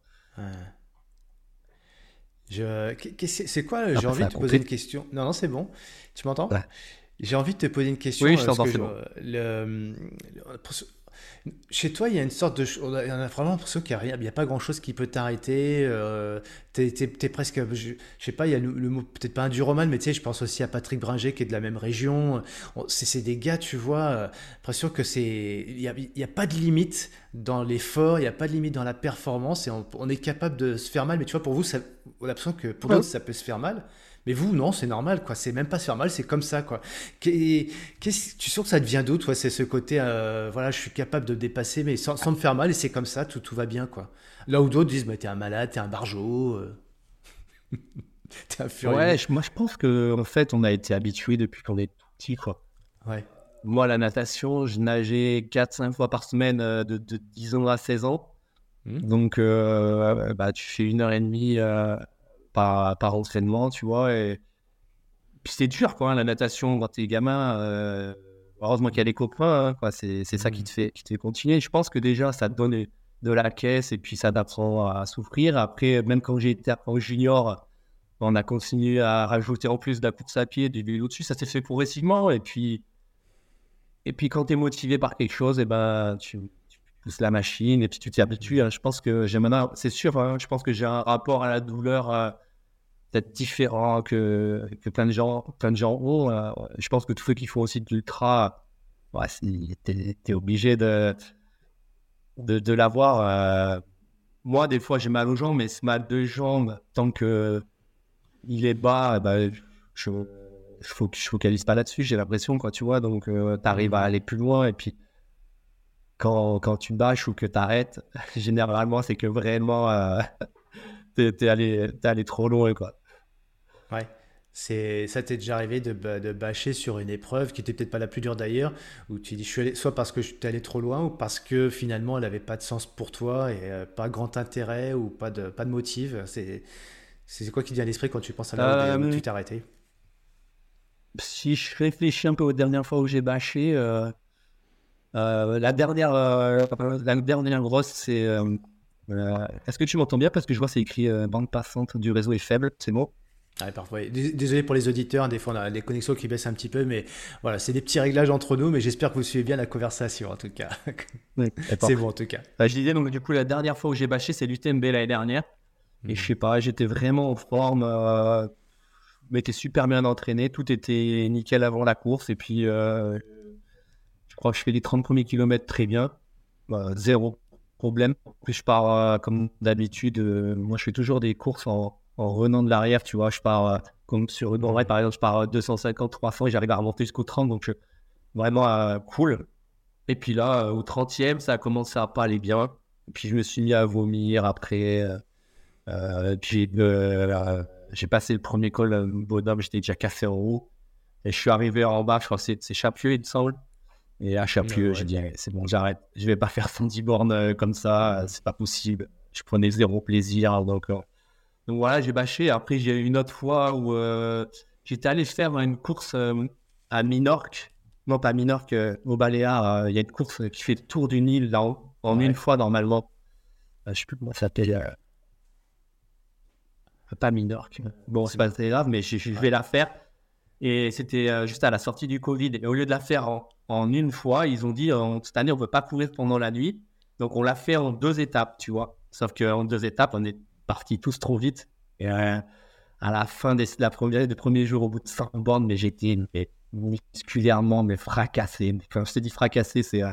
C'est quoi J'ai envie de te poser une question. Non, non, c'est bon. Tu m'entends? J'ai envie de te poser une question. Oui, je t'entends. Le, chez toi, il y a une sorte de. On a vraiment l'impression qu'il n'y a, a, pas grand chose qui peut t'arrêter. Euh, tu es, presque. Je, sais pas, il y a le, mot, peut-être pas un du roman, mais tu sais, je pense aussi à Patrick Bringer qui est de la même région. C'est des gars, tu vois, euh, l'impression que c'est. Il n'y a, y a, pas de limite dans l'effort, il n'y a pas de limite dans la performance et on, est capable de se faire mal. Mais tu vois, pour vous, ça, on a l'impression que pour ça peut se faire mal. Mais vous, non, c'est normal, quoi. C'est même pas se faire mal, c'est comme ça, quoi. tu sens que ça devient d'où, toi C'est ce côté, euh, voilà, je suis capable de dépasser, mais sans, me faire mal, et c'est comme ça, tout, tout va bien, quoi. Là où d'autres disent, mais t'es un malade, t'es un barjot. Euh. *laughs* t'es un furieux. Ouais, moi, je pense que en fait, on a été habitué depuis qu'on est tout petit, quoi. Ouais. Moi, la natation, je nageais 4-5 fois par semaine euh, de, de, 10 ans à 16 ans. Mmh. Donc, bah, tu fais une heure et demie par, par entraînement, tu vois. Et puis c'est dur, quoi, hein, la natation quand t'es gamin. Euh, heureusement qu'il y a les copains, hein, quoi. C'est, c'est ça qui te, mmh. fait, qui te fait continuer. Je pense que déjà, ça te donne de la caisse et puis ça t'apprend à souffrir. Après, même quand j'ai été en junior, on a continué à rajouter en plus de la course à pied, du vélo dessus. Ça s'est fait progressivement. Et puis, et puis quand tu es motivé par quelque chose, et eh ben, tu, pousses la machine et puis tu t'y habitues. Hein. Je pense que j'ai maintenant, c'est sûr, je pense que j'ai un rapport à la douleur euh, peut-être différent que, que plein de gens, plein de gens ont. Euh, je pense que tous ceux qui font aussi de l'ultra, ouais, t'es es obligé de, de, de l'avoir. Euh. moi, des fois, j'ai mal aux jambes, mais ce mal de jambes, tant que il est bas, bah, je, je, focalise pas là-dessus, j'ai l'impression, quoi, tu vois. Donc, euh, tu arrives à mmh. aller plus loin. Et puis, quand, quand tu bâches ou que tu arrêtes, *laughs* généralement, c'est que vraiment, *laughs* t'es allé, allé trop loin, quoi. C'est, ça t'est déjà arrivé de, de bâcher sur une épreuve qui était peut-être pas la plus dure d'ailleurs, où tu dis je suis allé, soit parce que je suis allé trop loin, ou parce que finalement elle n'avait pas de sens pour toi et euh, pas grand intérêt ou pas de, pas de motif. C'est, c'est quoi qui te vient à l'esprit quand tu penses à où euh, tu t'es arrêté? Si je réfléchis un peu aux dernières fois où j'ai bâché, euh, la, dernière, la dernière grosse, c'est est-ce que tu m'entends bien? Parce que je vois c'est écrit euh, bande passante du réseau est faible, c'est bon ah, parfois. Désolé pour les auditeurs, des fois on a les connexions qui baissent un petit peu, mais voilà, c'est des petits réglages entre nous, mais j'espère que vous suivez bien la conversation en tout cas. *laughs* c'est bon en tout cas. Bah, je disais donc du coup la dernière fois où j'ai bâché c'est l'UTMB l'année dernière, et hmm. je sais pas, j'étais vraiment en forme, euh, m'étais super bien entraîné, tout était nickel avant la course, et puis euh, je crois que je fais les 30 premiers kilomètres très bien, bah, zéro problème. Puis je pars euh, comme d'habitude. Euh, moi, je fais toujours des courses en, en renant de l'arrière. Tu vois, je pars euh, comme sur une vrai, par exemple, je pars 250, 300 et j'arrive à remonter jusqu'au 30. Donc, vraiment cool. Et puis là, au 30e, ça a commencé à pas aller bien. Et puis je me suis mis à vomir après. puis j'ai passé le premier col bonhomme, j'étais déjà cassé en haut. Et je suis arrivé en bas, je crois que c'est Chapieux, il me semble. Et à Chapieux, j'ai dit, c'est bon, j'arrête. Je vais pas faire 110 bornes euh, comme ça, c'est pas possible. Je prenais zéro plaisir. Donc, euh, donc voilà, j'ai bâché. Après, j'ai eu une autre fois où euh, j'étais allé faire une course à Minorque. non pas Minorque, au Baléares, il y a une course qui fait le tour d'une île là en une fois normalement. je sais plus comment ça s'appelle. pas Minorque. Bon, c'est pas très grave, mais je, vais la faire. Et c'était juste à la sortie du Covid. Et au lieu de la faire en, une fois, ils ont dit cette année, on ne veut pas courir pendant la nuit. Donc, on l'a fait en deux étapes, tu vois. Sauf qu'en deux étapes, on est partis tous trop vite. Et à la fin des, la première, des premiers jours, au bout de 100 bornes, mais j'étais musculairement mais fracassé. quand je te dis fracassé, c'est euh,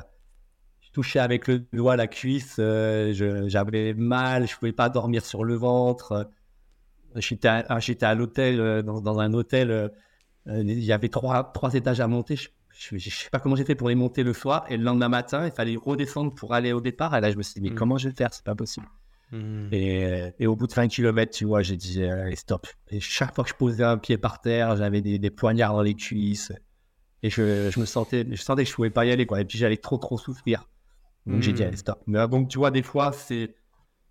je touchais avec le doigt la cuisse, euh, j'avais mal, je pouvais pas dormir sur le ventre. J'étais à, ah, j'étais à l'hôtel, euh, dans, dans, un hôtel, il y avait trois, trois étages à monter. Je, ne sais pas comment j'ai fait pour les monter le soir. Et le lendemain matin, il fallait redescendre pour aller au départ. Et là, je me suis dit, mais mmh. comment je vais faire? C'est pas possible. Mmh. Et, et, au bout de 20 km, tu vois, j'ai dit, allez, stop. Et chaque fois que je posais un pied par terre, j'avais des, des poignards dans les cuisses. Et je, je, me sentais, je sentais que je pouvais pas y aller, quoi. Et puis j'allais trop, trop souffrir. Donc j'ai dit, allez, mmh. stop. Mais donc, tu vois, des fois, c'est,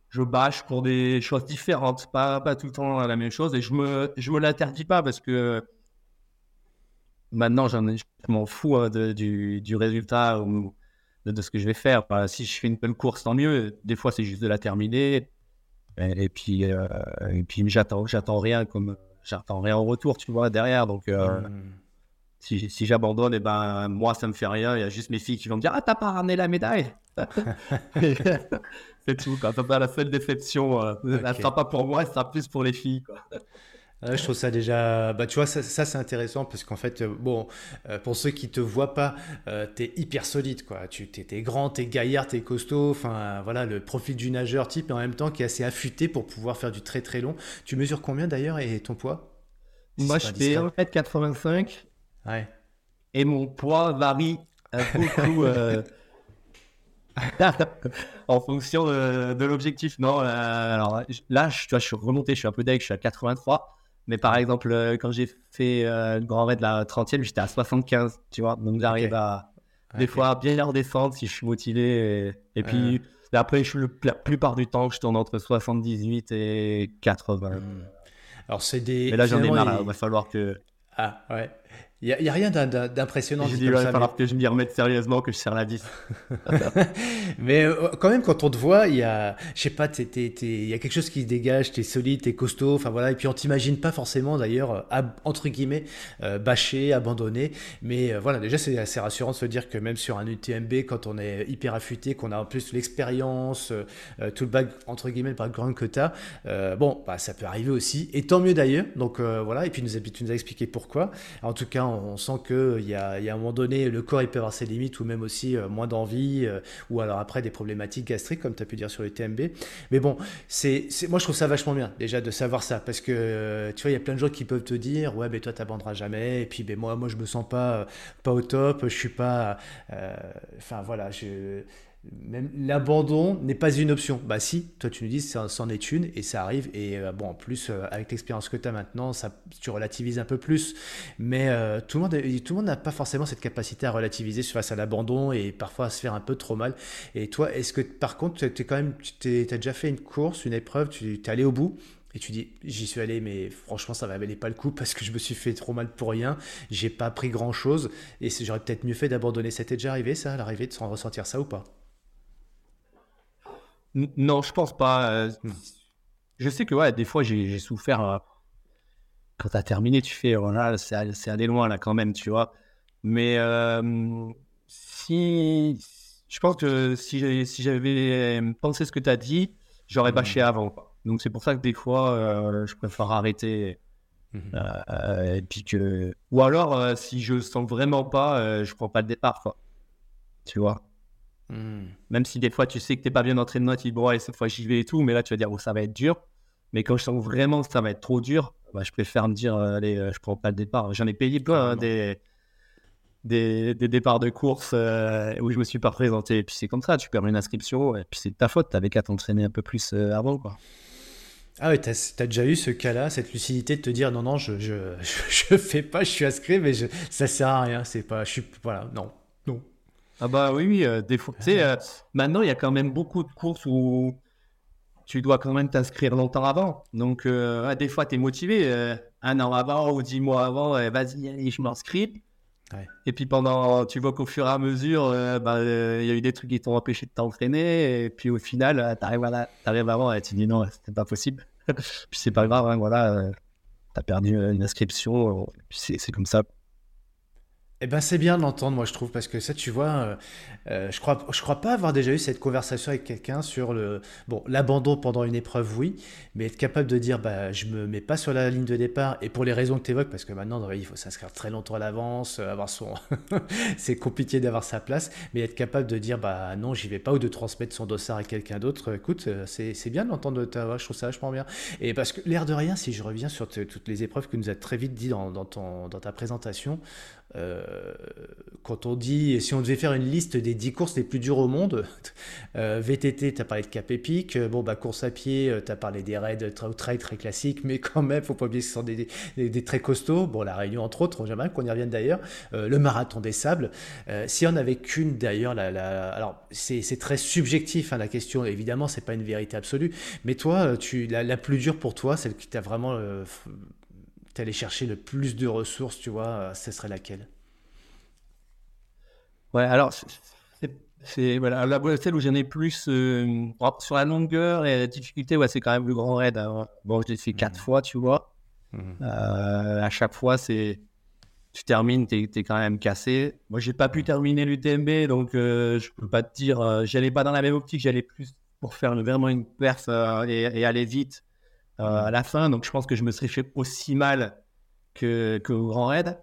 je bâche pour des choses différentes, pas, pas tout le temps la même chose. Et je me, je me l'interdis pas parce que maintenant, j'en je m'en fous hein, du, du, résultat ou de, ce que je vais faire. si je fais une bonne course, tant mieux. Des fois, c'est juste de la terminer. Et, puis, euh, et puis j'attends, j'attends rien comme j'attends rien en retour, tu vois, derrière. Donc, euh, mmh. si, si j'abandonne, et eh ben, moi, ça me fait rien. Il y a juste mes filles qui vont me dire Ah, t'as pas ramené la médaille *laughs* *laughs* C'est tout. Quand la seule déception, euh, okay. sera pas pour moi, ça sera plus pour les filles. Quoi je trouve ça déjà, bah, tu vois, ça, c'est intéressant parce qu'en fait, euh, bon, euh, pour ceux qui te voient pas, euh, tu es hyper solide, quoi. Tu es, es grand, es gaillard, es costaud, enfin, voilà, le profil du nageur type et en même temps qui est assez affûté pour pouvoir faire du très très long. Tu mesures combien d'ailleurs et ton poids? Moi, je fais 1m85. Ouais. Et mon poids varie beaucoup. *laughs* en fonction de, l'objectif. Non, alors là, je, tu vois, je suis remonté, je suis un peu deck, je suis à 83. Mais par exemple, euh, quand j'ai fait euh, le grand raid de la 30e, j'étais à 75, tu vois. Donc j'arrive à des fois bien redescendre si je suis motivé. Et, puis après, je, la plupart du temps, je tourne entre 78 et 80. Hmm. Alors c'est des. Mais là, j'en ai marre. Il va falloir que. Ah ouais. Il n'y a, rien d'impressionnant. Je dis, il va falloir que je m'y remette sérieusement, que je serre la vis. *laughs* Mais euh, quand même, quand on te voit, il y a, je sais pas, il y a quelque chose qui se dégage, tu es solide, tu es costaud, enfin voilà. Et puis on t'imagine pas forcément d'ailleurs, euh, entre guillemets, euh, bâché, abandonné. Mais voilà, déjà, c'est assez rassurant de se dire que même sur un UTMB, quand on est hyper affûté, qu'on a en plus l'expérience, tout le bac, entre guillemets, le background que tu as, bon, bah, ça peut arriver aussi. Et tant mieux d'ailleurs. Donc voilà, et puis nous, tu nous as expliqué pourquoi. En tout cas, on sent qu'il y a, un moment donné, le corps il peut avoir ses limites ou même aussi euh, moins d'envie euh, ou alors après des problématiques gastriques comme tu as pu dire sur le TMB. Mais bon, c'est, moi je trouve ça vachement bien déjà de savoir ça parce que euh, tu vois, il y a plein de gens qui peuvent te dire ouais, mais toi tu n'abandonneras jamais et puis ben, moi, moi je me sens pas, pas au top, je suis pas. Enfin voilà, je même l'abandon n'est pas une option. Bah si, toi tu nous dis c'en est une et ça arrive. Et euh, bon, en plus, euh, avec l'expérience que tu as maintenant, tu relativises un peu plus. Mais euh, tout le monde tout le monde n'a pas forcément cette capacité à relativiser face à l'abandon et parfois à se faire un peu trop mal. Et toi, est-ce que par contre, tu as déjà fait une course, une épreuve, tu es allé au bout et tu dis, j'y suis allé, mais franchement, ça valait pas le coup parce que je me suis fait trop mal pour rien. J'ai pas appris grand chose et j'aurais peut-être mieux fait d'abandonner. C'était déjà arrivé, ça, l'arrivée, de s'en ressentir ça ou pas? Non, je pense pas. Euh, hmm. Je sais que ouais, des fois j'ai souffert. Euh, quand tu as terminé, tu fais voilà, c'est allé loin là quand même, tu vois. Mais euh, si je pense que si si j'avais pensé ce que tu as dit, j'aurais bâché hmm. avant. Donc c'est pour ça que des fois je préfère arrêter. Hmm. et puis que... Ou alors si je sens vraiment pas, je prends pas le départ. Quoi. Tu vois? Hmm. Même si des fois tu sais que tu n'es pas bien entraîné, tu dis bon, allez, cette fois j'y vais et tout, mais là tu vas dire oh, ça va être dur. Mais quand je sens vraiment que ça va être trop dur, bah, je préfère me dire euh, allez, euh, je prends pas le départ. J'en ai payé plein hein, des, des, départs de course euh, où je me suis pas présenté. Et puis c'est comme ça, tu perds une inscription et puis c'est ta faute, tu avais qu'à t'entraîner un peu plus avant. Quoi. Ah ouais, tu as, déjà eu ce cas-là, cette lucidité de te dire non, non, je, je, *laughs* je, fais pas, je suis inscrit, mais je, ça sert à rien, c'est pas, je suis, voilà, non. Ah bah oui, oui, euh, des fois. Tu sais, euh, maintenant, il y a quand même beaucoup de courses où tu dois quand même t'inscrire longtemps avant. Donc, euh, des fois, tu es motivé un an avant ou dix mois avant, vas-y, allez, je m'inscris. Et puis pendant, tu vois qu'au fur et à mesure, bah, il y a eu des trucs qui t'ont empêché de t'entraîner. Et puis au final, tu arrives, avant et tu dis non, c'était pas possible. *laughs* puis c'est pas grave, hein, voilà, tu as perdu une inscription. C'est comme ça. Eh ben c'est bien de l'entendre, moi je trouve, parce que ça, tu vois, euh, euh, je crois, je crois pas avoir déjà eu cette conversation avec quelqu'un sur le, bon, l'abandon pendant une épreuve, oui, mais être capable de dire, bah, je me mets pas sur la ligne de départ, et pour les raisons que tu évoques, parce que maintenant, il faut s'inscrire très longtemps à l'avance, euh, avoir son, *laughs* c'est compliqué d'avoir sa place, mais être capable de dire, bah non, j'y vais pas, ou de transmettre son dossard à quelqu'un d'autre, écoute, c'est, c'est bien de l'entendre ta voix, je trouve ça vachement bien. Et parce que l'air de rien, si je reviens sur toutes les épreuves que nous a très vite dit dans, dans ta présentation, euh, quand on dit, si on devait faire une liste des 10 courses les plus dures au monde, *laughs* euh, VTT, tu as parlé de Cap Epic, bon, bah, course à pied, euh, tu as parlé des raids trail très, classiques, mais quand même, faut pas oublier que ce sont des, des, très costauds. Bon, la Réunion, entre autres, j'aimerais qu'on y revienne d'ailleurs. le marathon des sables. si on n'avait qu'une d'ailleurs, alors c'est très subjectif hein, la question, évidemment, c'est pas une vérité absolue, mais toi, tu, la plus dure pour toi, celle qui t'a vraiment allé chercher le plus de ressources, tu vois, euh, ce serait laquelle? Ouais, alors, c'est voilà, la celle où j'en ai plus euh, sur la longueur et la difficulté, ouais, c'est quand même le grand raid. Hein. Bon, je l'ai fait quatre mmh. fois, tu vois. Mmh. Euh, à chaque fois, c'est tu termines, tu es, quand même cassé. Moi, j'ai pas pu mmh. terminer l'UTMB, donc je peux pas te dire, j'allais pas dans la même optique, j'allais plus pour faire vraiment une perf et, aller vite euh, à la fin. Donc je pense que je me serais fait aussi mal que, que au Grand Raid.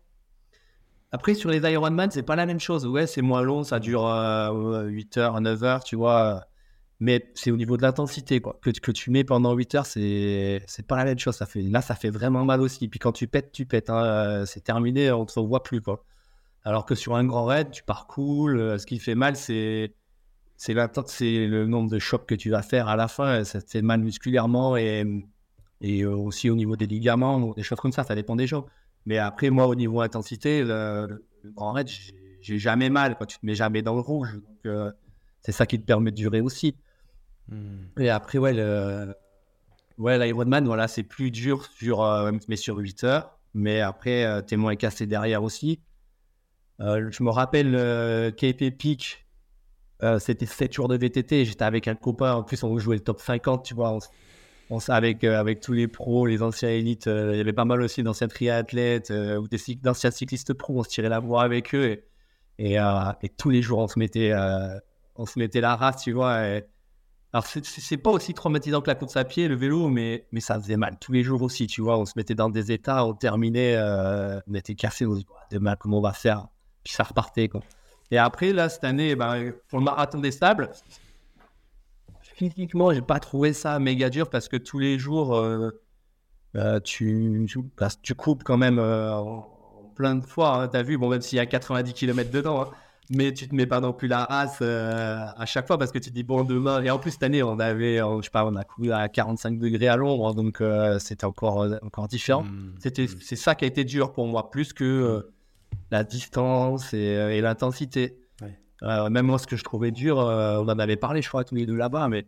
Après, sur les Ironman, c'est pas la même chose. Ouais, c'est moins long, ça dure 8 h 9 h tu vois. Mais c'est au niveau de l'intensité, quoi. Que, que, tu mets pendant 8 heures, c'est, c'est pas la même chose. Ça fait, là, ça fait vraiment mal aussi. Puis quand tu pètes, tu pètes. Hein. Euh, c'est terminé, on ne se voit plus, quoi. Alors que sur un grand raid, tu pars cool. Euh, ce qui fait mal, c'est, c'est, c'est le nombre de chocs que tu vas faire à la fin. Ça te fait mal musculairement et et euh, aussi au niveau des ligaments, ou des choses comme ça, ça dépend des gens. Mais après, moi, au niveau intensité, le, grand raid, j'ai jamais mal, quoi. tu te mets jamais dans le rouge. Donc, euh, c'est ça qui te permet de durer aussi. Hmm. Et après, ouais, le, ouais, l'Ironman, voilà, c'est plus dur sur, euh, mais sur 8 heures. Mais après, t'es moins cassé derrière aussi. je me rappelle Cape Peak, c'était 7 jours de VTT. J'étais avec un copain. En plus, on jouait le top 50, tu vois euh, avec tous les pros, les anciens élites, euh, il y avait pas mal aussi d'anciens triathlètes euh, ou d'anciens cyclistes pros, on se tirait la voix avec eux et, et, tous les jours on se mettait, on se mettait la race, tu vois. Et... Alors c'est pas aussi traumatisant que la course à pied, le vélo, mais, mais ça faisait mal tous les jours aussi, tu vois. On se mettait dans des états, on terminait, on était cassé, on se disait, demain comment on va faire? Puis ça repartait quoi. Et après, là, cette année, ben, pour le marathon des sables, physiquement, j'ai pas trouvé ça méga dur parce que tous les jours, euh, euh, tu, tu, coupes quand même euh, plein de fois. Hein, tu as vu, bon, même s'il y a 90 km dedans, hein, mais tu te mets pas non plus la race à chaque fois parce que tu te dis, bon, demain. Et en plus, cette année, on avait, je sais pas, on a couru à 45 degrés à l'ombre, donc c'était encore, encore différent. Mmh, c'était. C'est ça qui a été dur pour moi, plus que la distance et, et l'intensité. Euh, même moi, ce que je trouvais dur, euh, on en avait parlé, je crois, tous les deux là-bas, mais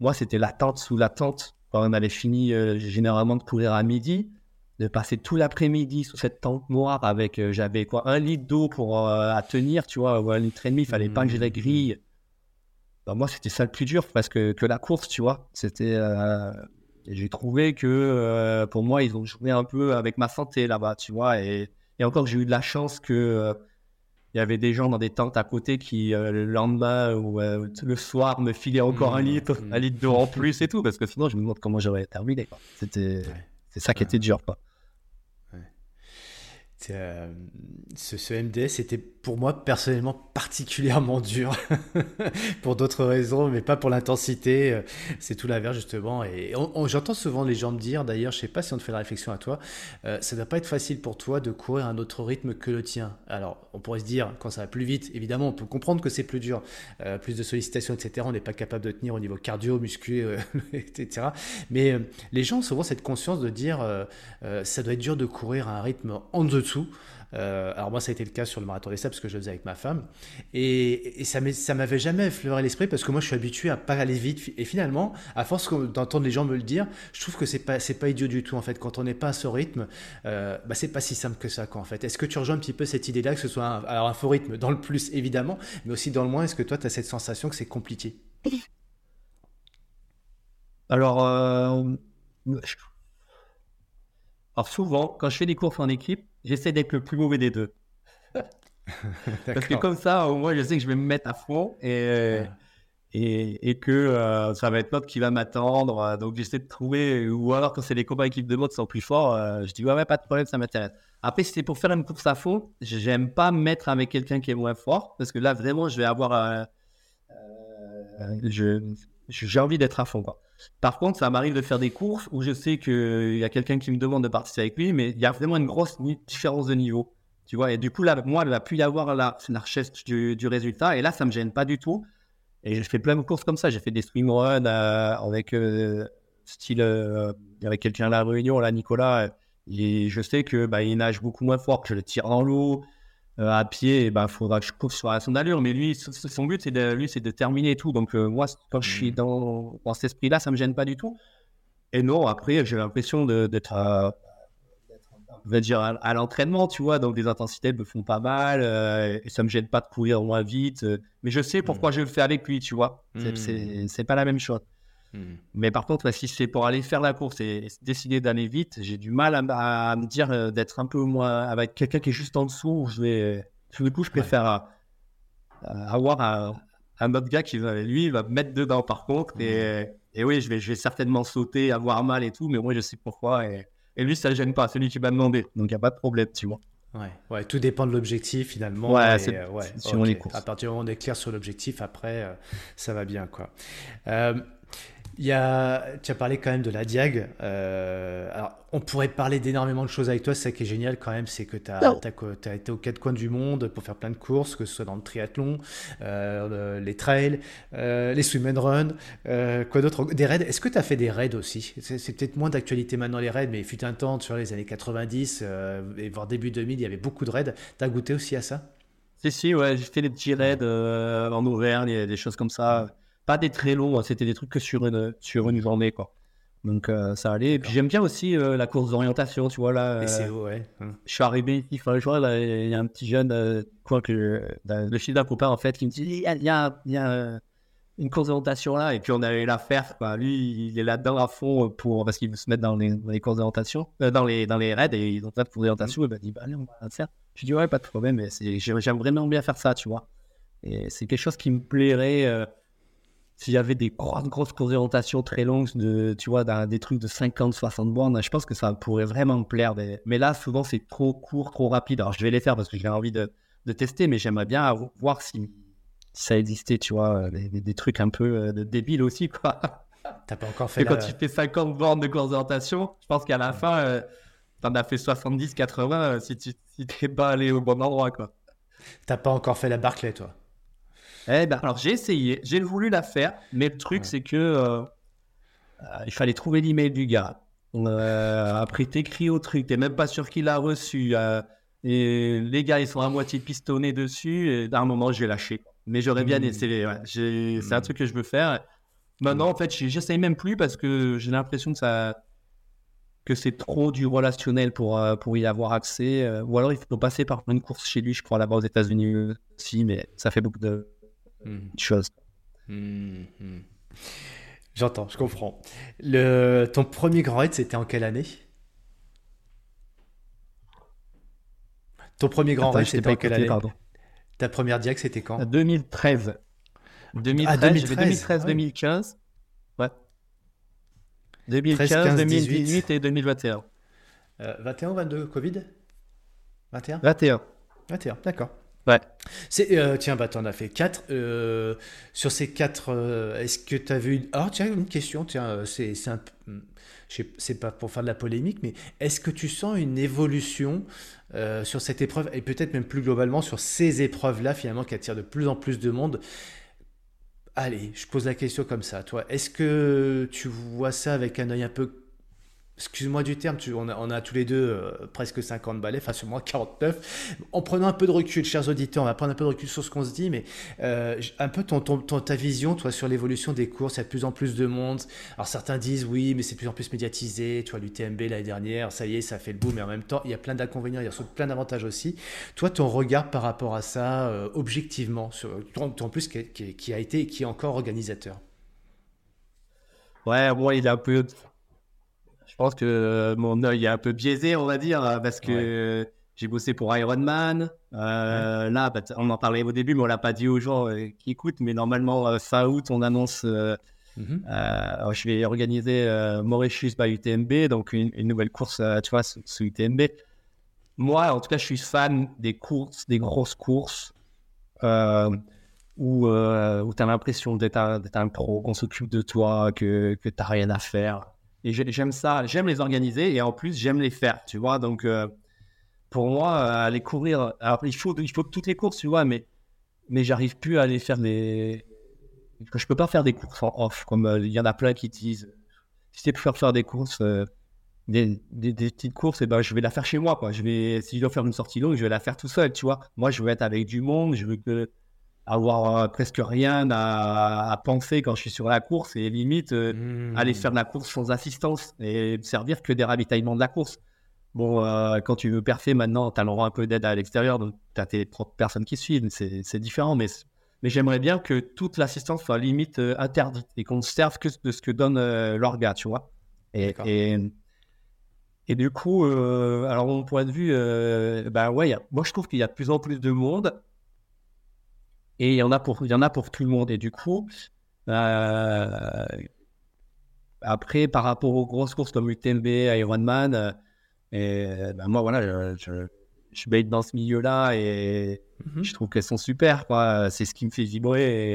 moi, c'était l'attente sous l'attente. Quand on avait fini euh, généralement de courir à midi, de passer tout l'après-midi sous cette tente noire avec, j'avais quoi, un litre d'eau pour à tenir, tu vois, ou un litre et demi, il fallait pas que j'ai la grille. Bah, moi, c'était ça le plus dur parce que, que la course, tu vois. C'était. j'ai trouvé que pour moi, ils ont joué un peu avec ma santé là-bas, tu vois. Et, et encore, j'ai eu de la chance que il y avait des gens dans des tentes à côté qui, euh, le lendemain ou euh, le soir, me filaient encore un mmh, litre, mmh. un litre d'eau en plus et tout, parce que sinon, je me demande comment j'aurais terminé. C'était, c'est ça qui était dur. Quoi. Euh, ce, ce, MDS était pour moi personnellement particulièrement dur *laughs* pour d'autres raisons, mais pas pour l'intensité. Euh, c'est tout l'inverse justement. Et j'entends souvent les gens me dire, d'ailleurs, je sais pas si on te fait la réflexion à toi, euh, ça doit pas être facile pour toi de courir un autre rythme que le tien. Alors, on pourrait se dire, quand ça va plus vite, évidemment, on peut comprendre que c'est plus dur, plus de sollicitations, etc. On n'est pas capable de tenir au niveau cardio, muscu, *laughs* etc. Mais les gens ont souvent cette conscience de dire, ça doit être dur de courir à un rythme en dessous Euh, alors moi, ça a été le cas sur le marathon des sables parce que je le faisais avec ma femme. Et, et ça m'avait jamais effleuré l'esprit parce que moi, je suis habitué à pas aller vite. Et finalement, à force d'entendre les gens me le dire, je trouve que c'est pas c'est pas idiot du tout en fait. Quand on n'est pas à ce rythme, euh, bah, c'est pas si simple que ça quoi en fait. Est-ce que tu rejoins un petit peu cette idée-là que ce soit un, alors un faux rythme dans le plus évidemment, mais aussi dans le moins, est-ce que toi, tu as cette sensation que c'est compliqué? Alors, euh, alors souvent, quand je fais des courses en équipe, j'essaie d'être le plus mauvais des deux. *laughs* Parce que comme ça, au moins, je sais que je vais me mettre à fond et, et, et, que euh, ça va être l'autre qui va m'attendre. Donc, j'essaie de trouver, ou alors quand c'est les combats équipes de mode qui sont plus forts, euh, je dis ouais, ouais, pas de problème, ça m'intéresse. Après, si c'est pour faire une course à fond, j'aime pas me mettre avec quelqu'un qui est moins fort parce que là, vraiment, je vais avoir. Euh, je, j'ai envie d'être à fond. Quoi. Par contre, ça m'arrive de faire des courses où je sais qu'il y a quelqu'un qui me demande de participer avec lui, mais il y a vraiment une grosse différence de niveau. Tu vois, et du coup, moi, il va plus y avoir la, la du, résultat, et là, ça me gêne pas du tout. Et je fais plein de courses comme ça. J'ai fait des swimruns euh, avec euh, style euh, avec quelqu'un à la Réunion, là, Nicolas, et je sais que bah, nage beaucoup moins fort, que je le tire dans l'eau. Euh, à pied, il eh ben, faudra que je cours sur son allure. Mais lui, son but, c'est de, lui, c'est de terminer et tout. Donc, euh, moi, quand je suis mmh. dans, dans cet esprit-là, ça me gêne pas du tout. Et non, après, j'ai l'impression d'être à, dire, à, l'entraînement, tu vois. Donc, les intensités me font pas mal. Euh, et ça me gêne pas de courir moins vite. mais je sais pourquoi mmh. je le fais avec lui, tu vois. C'est mmh. pas la même chose. Hmm. Mais par contre, si c'est pour aller faire la course et, décider d'aller vite, j'ai du mal à, me dire euh, d'être un peu moins avec quelqu'un qui est juste en dessous. je vais, du coup, je préfère euh, euh, avoir un, autre gars qui va, lui, va me mettre dedans par contre. Et, et, oui, je vais, je vais certainement sauter, avoir mal et tout, mais moi, je sais pourquoi. Et, et lui, ça ne gêne pas, celui qui m'a demandé. Donc, il n'y a pas de problème, tu vois. Ouais, ouais, tout dépend de l'objectif finalement. Ouais, c'est ouais, À partir du moment où on est clair sur l'objectif, après, ça va bien quoi. Il y a, tu as parlé quand même de la Diag. Euh, alors, on pourrait parler d'énormément de choses avec toi. C'est ça qui est génial quand même, c'est que tu as, as, été aux quatre coins du monde pour faire plein de courses, que ce soit dans le triathlon, euh, les trails, euh, les swim and run, quoi d'autre? Des raids. Est-ce que tu as fait des raids aussi? C'est peut-être moins d'actualité maintenant les raids, mais il fut un temps sur les années 90 et voire début 2000, il y avait beaucoup de raids. Tu as goûté aussi à ça? Si, si, ouais, j'ai fait des petits raids en Auvergne, des choses comme ça pas des très longs, hein, c'était des trucs que sur une, sur une journée, quoi. Donc euh, ça allait. Et puis j'aime bien aussi euh, la course d'orientation, tu vois là. Euh, ouais. Hein. Je suis arrivé ici, vois là, il y a un petit jeune, quoi que le fils d'un copain en fait, qui me dit il y a, il y a, il y a une course d'orientation là, et puis on allait la faire. Quoi. Lui, il est là-dedans à fond pour parce qu'il veut se mettre dans les, dans les courses d'orientation, dans les dans les raids et ils ont plein de courses d'orientation. Et ben dit bah allez, on va le faire. Je dis ouais, pas de problème, mais j'aime vraiment bien faire ça, tu vois. Et c'est quelque chose qui me plairait s'il y avait des grosses, grosses orientations très longues, de, tu vois, dans des trucs de 50, 60 bornes, je pense que ça pourrait vraiment me plaire. Mais là, souvent, c'est trop court, trop rapide. Alors, je vais les faire parce que j'ai envie de, de, tester, mais j'aimerais bien voir si, ça existait, tu vois, des, trucs un peu euh, de débiles aussi, quoi. T'as pas encore fait Et quand tu fais 50 bornes de course d'orientation, je pense qu'à la fin, euh, t'en as fait 70, 80 euh, si tu si t'es pas allé au bon endroit, quoi. T'as pas encore fait la Barclay, toi? Eh ben, alors j'ai essayé, j'ai voulu la faire, mais le truc c'est que euh, euh, il fallait trouver l'email du gars. Euh, après t'écris au truc, t'es même pas sûr qu'il l'a reçu. et les gars ils sont à moitié pistonnés dessus. Et d'un moment j'ai lâché. Mais j'aurais bien mmh. essayé. C'est un mmh. truc que je veux faire. Maintenant en fait j'essaye même plus parce que j'ai l'impression que ça que c'est trop du relationnel pour, pour y avoir accès. ou alors il faut passer par une course chez lui, je crois, là-bas aux États-Unis aussi, mais ça fait beaucoup de, Hmm. chose. Hmm, hmm. J'entends, je comprends. Le... Ton premier grand raid, c'était en quelle année? Ton premier grand raid, c'était en quelle année? pardon. Ta première diag, c'était quand? 2013. 2013, 2013, 2015. Ouais. 2015, 2018 et 2021. 21 ou 22 Covid? 21 21. 21, d'accord. Ouais. Euh, tiens, bah, tu en as fait 4. Euh, sur ces 4, euh, est-ce que tu as vu. Alors, tiens, une question, tiens, c'est, c'est, un... c'est pas pour faire de la polémique, mais est-ce que tu sens une évolution sur cette épreuve et peut-être même plus globalement sur ces épreuves-là, finalement, qui attirent de plus en plus de monde? Allez, je pose la question comme ça, toi. Est-ce que tu vois ça avec un œil un peu excuse-moi du terme, tu, on, a, tous les deux euh, presque 50 balais, enfin sur moi 49. En prenant un peu de recul, chers auditeurs, on va prendre un peu de recul sur ce qu'on se dit, mais euh, un peu ton, ta vision, toi, sur l'évolution des courses, il y a de plus en plus de monde. Alors certains disent oui, mais c'est de plus en plus médiatisé, tu vois, l'UTMB l'année dernière, ça y est, ça fait le boom, mais en même temps, il y a plein d'inconvénients, il y a plein d'avantages aussi. Toi, ton regard par rapport à ça, euh, objectivement, sur, en plus qui, qui, a été et qui est encore organisateur? Ouais, moi, il a un peu pense que euh, mon œil est un peu biaisé, on va dire, euh, parce que j'ai bossé pour Ironman. Euh, Là, bah, on en parlait au début, mais on l'a pas dit aux gens euh, qui écoutent. Mais normalement, fin août, on annonce. Mhm. je vais organiser Mauritius by UTMB, donc une, nouvelle course, tu vois, sous, UTMB. Moi, en tout cas, je suis fan des courses, des grosses courses, où, où tu as l'impression d'être un, un, pro, qu'on s'occupe de toi, que, que tu n'as rien à faire. J'aime ça, j'aime les organiser et en plus, j'aime les faire, tu vois. Donc, euh, pour moi, euh, aller courir, alors il faut, il faut toutes les courses, tu vois, mais, mais j'arrive plus à aller faire des. Je peux pas faire des courses en off, comme euh, il y en a plein qui disent si tu peux faire des courses, des, des, petites courses, et eh ben, je vais la faire chez moi, quoi. Je vais, si je dois faire une sortie longue, je vais la faire tout seul, tu vois. Moi, je veux être avec du monde, je veux que avoir euh, presque rien à, penser quand je suis sur la course et limite euh, mmh. aller faire de la course sans assistance et servir que des ravitaillements de la course. Bon, euh, quand tu veux perfer maintenant, tu as le droit un peu d'aide à l'extérieur, donc tu as tes propres personnes qui suivent, c'est différent, mais, mais j'aimerais bien que toute l'assistance soit limite interdite et qu'on ne serve que de ce que donne l'orga, tu vois. Et, et, et, du coup, alors mon point de vue, bah ouais, moi je trouve qu'il y a de plus en plus de monde et il y en a pour, il y en a pour tout le monde. Et du coup, euh, après, par rapport aux grosses courses comme UTMB, Ironman, euh, et ben moi, voilà, je, je, baigne dans ce milieu-là et mhm. je trouve qu'elles sont super. C'est ce qui me fait vibrer.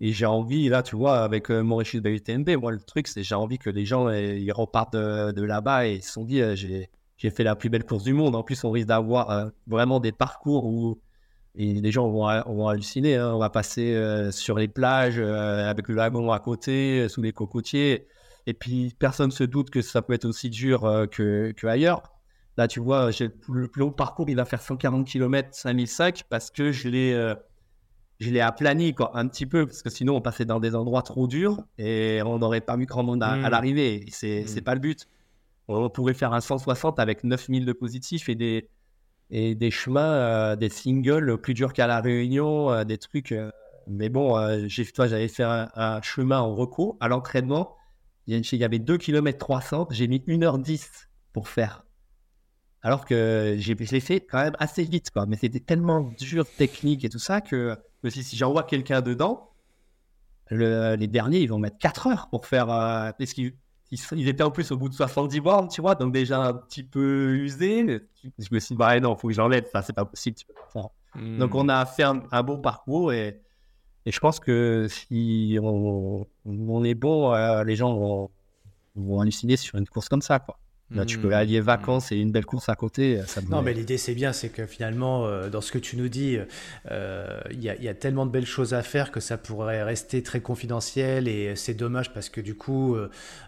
Et, j'ai envie, là, tu vois, avec euh, Mauritius de UTMB, moi, le truc, c'est j'ai envie que les gens ils repartent de, de là-bas et ils se sont dit, j'ai j'ai fait la plus belle course du monde. En plus, on risque d'avoir vraiment des parcours où et les gens vont, vont halluciner. Hein. On va passer euh, sur les plages euh, avec le lagon à côté, euh, sous les cocotiers. Et puis, personne ne se doute que ça peut être aussi dur que, que, ailleurs. Là, tu vois, le plus long parcours, il va faire 140 km 5005 parce que je l'ai, je l'ai aplani quoi, un petit peu. Parce que sinon, on passait dans des endroits trop durs et on n'aurait pas mis grand monde à, mmh. l'arrivée. C'est, n'est mmh. pas le but. On pourrait faire un 160 avec 9000 de positifs et des, et des chemins, euh, des singles plus durs qu'à la Réunion, euh, des trucs. Euh, mais bon, j'ai, toi, j'avais fait un, chemin en recours à l'entraînement. Il y avait 2 km 300, j'ai mis 1h10 pour faire. Alors que j'ai, fait quand même assez vite, quoi. Mais c'était tellement dur, technique et tout ça, que si, si j'envoie quelqu'un dedans, les derniers, ils vont mettre 4 heures pour faire. parce qu'ils il était en plus au bout de 70 bornes, tu vois, donc déjà un petit peu usé. Je me suis dit, bah non, faut que j'enlève, ça, c'est pas possible. Hmm. Donc on a fait un, bon parcours et, et, je pense que si on, on est bon, euh, les gens vont, vont halluciner sur une course comme ça, quoi. Là, tu peux mmh. allier vacances et une belle course à côté. Ça Non, mais l'idée, c'est bien, c'est que finalement, euh, dans ce que tu nous dis, euh, il y, y, a tellement de belles choses à faire que ça pourrait rester très confidentiel et c'est dommage parce que du coup,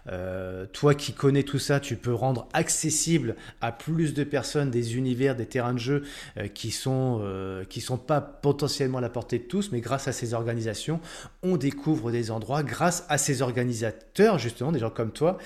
euh, toi qui connais tout ça, tu peux rendre accessible à plus de personnes des univers, des terrains de jeu qui sont qui sont pas potentiellement à la portée de tous, mais grâce à ces organisations, on découvre des endroits grâce à ces organisateurs, justement, des gens comme toi,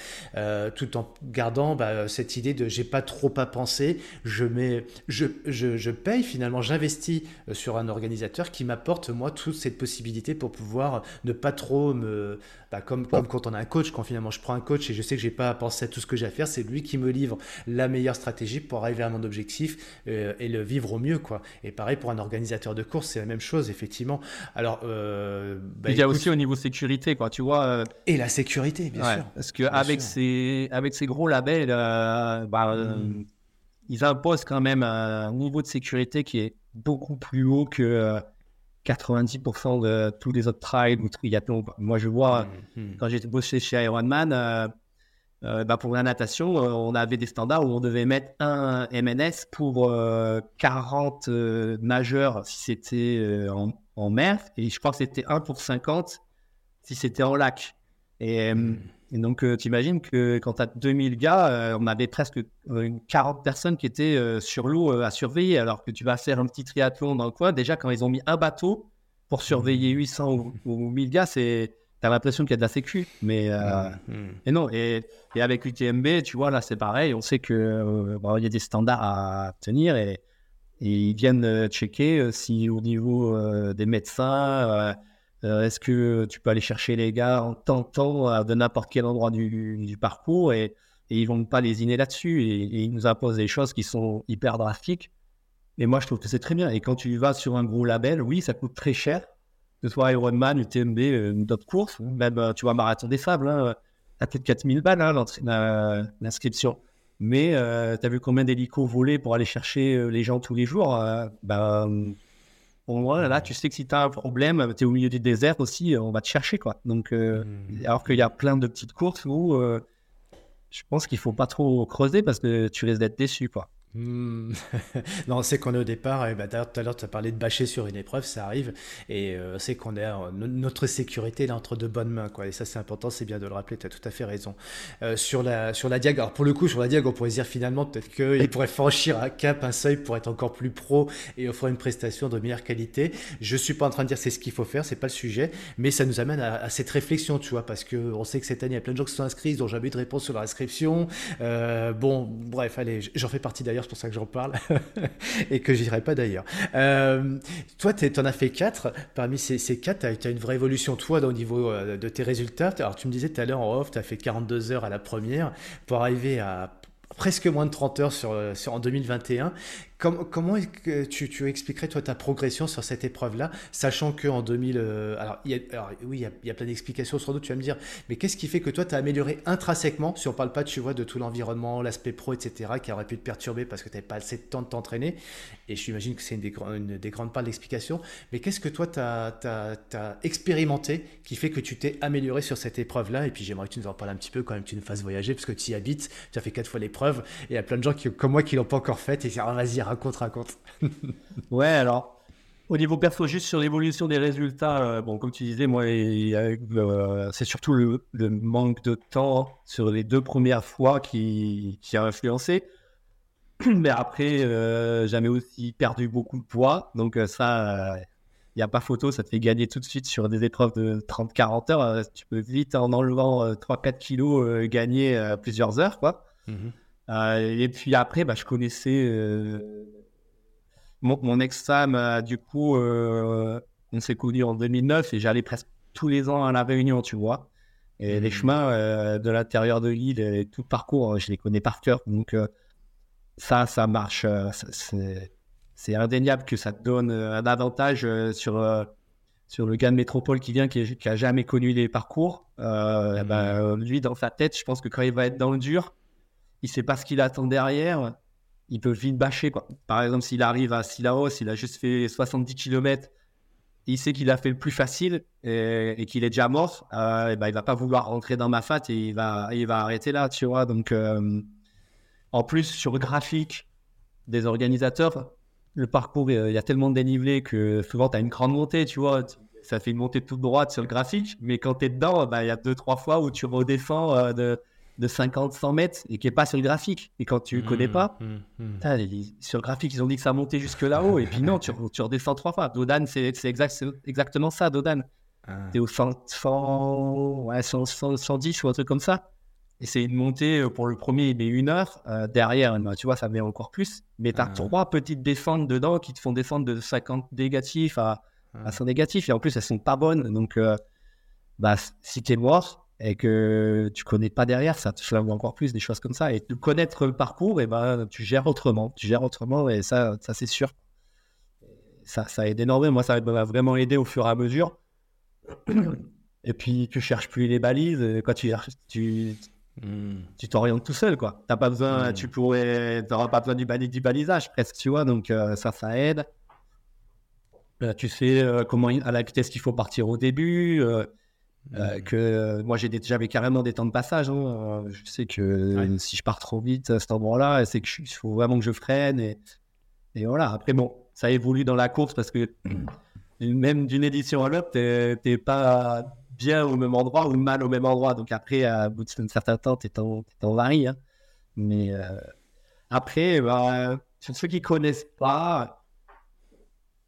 tout en gardant bah, euh, cette idée de j'ai pas trop à penser, je, mets, je, je, je paye finalement, j'investis euh, sur un organisateur qui m'apporte moi toute cette possibilité pour pouvoir ne pas trop me, bah, comme, comme quand on a un coach, quand finalement je prends un coach et je sais que j'ai pas à penser à tout ce que j'ai à faire, c'est lui qui me livre la meilleure stratégie pour arriver à mon objectif euh, et le vivre au mieux quoi. Et pareil pour un organisateur de course, c'est la même chose effectivement. Alors bah, il y a aussi au niveau sécurité quoi, tu vois. Et la sécurité bien sûr. Parce que avec ces avec ces gros labels euh, bah, euh, hmm. ils imposent quand même un niveau de sécurité qui est beaucoup plus haut que 90% euh, de tous les autres trails ou triathlons. Moi, je vois, hmm, hmm. quand j'étais bossé chez Ironman, bah pour la natation, on avait des standards où on devait mettre un MNS pour 40 nageurs si c'était en, en, mer, et je crois que c'était 1 pour 50 si c'était en lac. Et Et donc, tu imagines que quand tu as 2000 gars, on avait presque une 40 personnes qui étaient sur l'eau à surveiller, alors que tu vas faire un petit triathlon dans le coin. Déjà, quand ils ont mis un bateau pour surveiller 800 mmh. ou, 1000 gars, c'est tu as l'impression qu'il y a de la sécu. Mais mmh. et non, et, et, avec l'UTMB, tu vois, là, c'est pareil. On sait qu'il il y a des standards à tenir et, ils viennent checker si au niveau des médecins, euh, est-ce que tu peux aller chercher les gars en tentant de n'importe quel endroit du, parcours et, ils vont pas lésiner là-dessus et, ils nous imposent des choses qui sont hyper drastiques. Et moi, je trouve que c'est très bien. Et quand tu vas sur un gros label, oui, ça coûte très cher. Que ce soit Ironman, UTMB, euh, d'autres courses, même, euh, tu vois, Marathon des Sables, hein, à plus de 4000 balles hein, l'inscription. Mais tu as vu combien d'hélicos volaient pour aller chercher les gens tous les jours ben, là, tu sais que si tu as un problème, tu es au milieu du désert aussi, on va te chercher. quoi. Donc, euh, hmm. Alors qu'il y a plein de petites courses où euh, je pense qu'il faut pas trop creuser parce que tu risques d'être déçu. quoi. Hmm. *laughs* non, on sait qu'on est au départ, et bah, d'ailleurs tout à l'heure tu as parlé de bâcher sur une épreuve, ça arrive, et euh, c'est qu'on est notre sécurité est entre de bonnes mains, quoi. Et ça c'est important, c'est bien de le rappeler, tu as tout à fait raison. Euh, sur la sur la diag, alors pour le coup sur la diag, on pourrait dire finalement peut-être qu'il pourrait franchir un cap, un seuil pour être encore plus pro et offrir une prestation de meilleure qualité. Je suis pas en train de dire c'est ce qu'il faut faire, c'est pas le sujet, mais ça nous amène à, cette réflexion, tu vois, parce que on sait que cette année il y a plein de gens qui sont inscrits, ils n'ont jamais de réponse sur leur inscription. Euh, bon, bref, allez, j'en fais partie d'ailleurs c'est pour ça que j'en parle, *laughs* et que j'irai pas d'ailleurs. Euh, toi, tu en as fait 4. Parmi ces, ces 4, tu as, une vraie évolution, toi, au niveau euh, de tes résultats. Alors, tu me disais tout à l'heure en off, tu as fait 42 heures à la première pour arriver à presque moins de 30 heures sur, euh, en 2021 comment tu, tu, expliquerais toi ta progression sur cette épreuve-là, sachant que en 2000, euh, alors, oui, il y, a, plein d'explications d'autres, tu vas me dire, mais qu'est-ce qui fait que toi tu as amélioré intrinsèquement, si on parle pas, tu vois, de tout l'environnement, l'aspect pro, etc., qui aurait pu te perturber parce que tu n'avais pas assez de temps de t'entraîner, et j'imagine que c'est une, des grandes parts de mais qu'est-ce que toi tu as, as, expérimenté qui fait que tu t'es amélioré sur cette épreuve-là, et puis j'aimerais que tu nous en parles un petit peu quand même, tu nous fasses voyager, parce que tu y habites, tu as fait quatre fois l'épreuve, et il y a plein de gens qui, comme moi qui l'ont pas encore faite, et disent, ah, vas-y, raconte, raconte. *laughs* ouais, alors, au niveau perso, juste sur l'évolution des résultats, euh, bon, comme tu disais, moi, euh, c'est surtout le, manque de temps sur les deux premières fois qui, qui a influencé. *clears throat* Mais après, euh, jamais aussi perdu beaucoup de poids. Donc, ça, il n'y a pas photo, ça te fait gagner tout de suite sur des épreuves de 30-40 heures. tu peux vite, en enlevant 3-4 kilos, gagner plusieurs heures, quoi. Mhm. Et puis après, bah, je connaissais mon, ex-femme, euh, du coup, euh, on s'est connus en 2009 et j'allais presque tous les ans à la Réunion, tu vois. Et les mmh. chemins euh, de l'intérieur de l'île et tout le parcours, je les connais par cœur. Donc, ça, ça marche. c'est indéniable que ça te donne un avantage sur, sur le gars de métropole qui vient, qui, n'a jamais connu les parcours. Mmh. ben, lui, dans sa tête, je pense que quand il va être dans le dur, il sait pas ce qu'il attend derrière il peut vite bâcher. Quoi. Par exemple, s'il arrive à Silaos, il a juste fait 70 km, il sait qu'il a fait le plus facile et, qu'il est déjà mort, euh, et ben, il va pas vouloir rentrer dans ma fat et il va, il va arrêter là, tu vois. Donc, euh, en plus, sur le graphique des organisateurs, le parcours, il y a tellement de dénivelé que souvent, tu as une grande montée, tu vois. Ça fait une montée toute droite sur le graphique, mais quand tu es dedans, ben, il y a deux, trois fois où tu redescends euh, de de 50-100 mètres et qui n'est pas sur le graphique. Et quand tu ne connais mmh, pas, mmh, mmh. sur le graphique, ils ont dit que ça montait jusque là-haut. et puis non, tu, tu, redescends trois fois. Dodan, c'est exact, exactement ça, Dodan. Ah. Tu es au 100, ouais, 110 ou un truc comme ça. Et c'est une montée euh, pour le premier, mais une heure. Euh, derrière, bah, tu vois, ça met encore plus. Mais tu as ah. trois petites descentes dedans qui te font descendre de 50 négatifs à, à 100 ah. négatifs. Et en plus, elles sont pas bonnes. Donc, euh, bah, si tu es noir, et que tu connais pas derrière, ça te flingue encore plus, des choses comme ça. Et de connaître le parcours, et ben, tu gères autrement. Tu gères autrement, et ça, ça c'est sûr. Ça, ça aide énormément. Moi, ça m'a vraiment aidé au fur et à mesure. *coughs* Et puis, tu cherches plus les balises. Quand tu tu, hmm. tu t'orientes tout seul, quoi. T'as pas besoin, hmm. tu pourrais, t'auras pas besoin du, du balisage, presque, tu vois. Donc, euh, ça, ça aide. Euh, tu sais euh, comment, à la vitesse qu'il faut partir au début. Euh, mmh. que euh, moi j'ai j'avais carrément des temps de passage. Hein. Euh, je sais que si je pars trop vite à cet endroit-là, c'est qu'il faut vraiment que je freine et, et, voilà. Après bon, ça évolue dans la course parce que mmh. même d'une édition à l'autre, t'es pas bien au même endroit ou mal au même endroit. Donc après, à bout d'un certain temps, tu es en, varie. Hein. Mais euh, après, bah, ceux qui connaissent pas,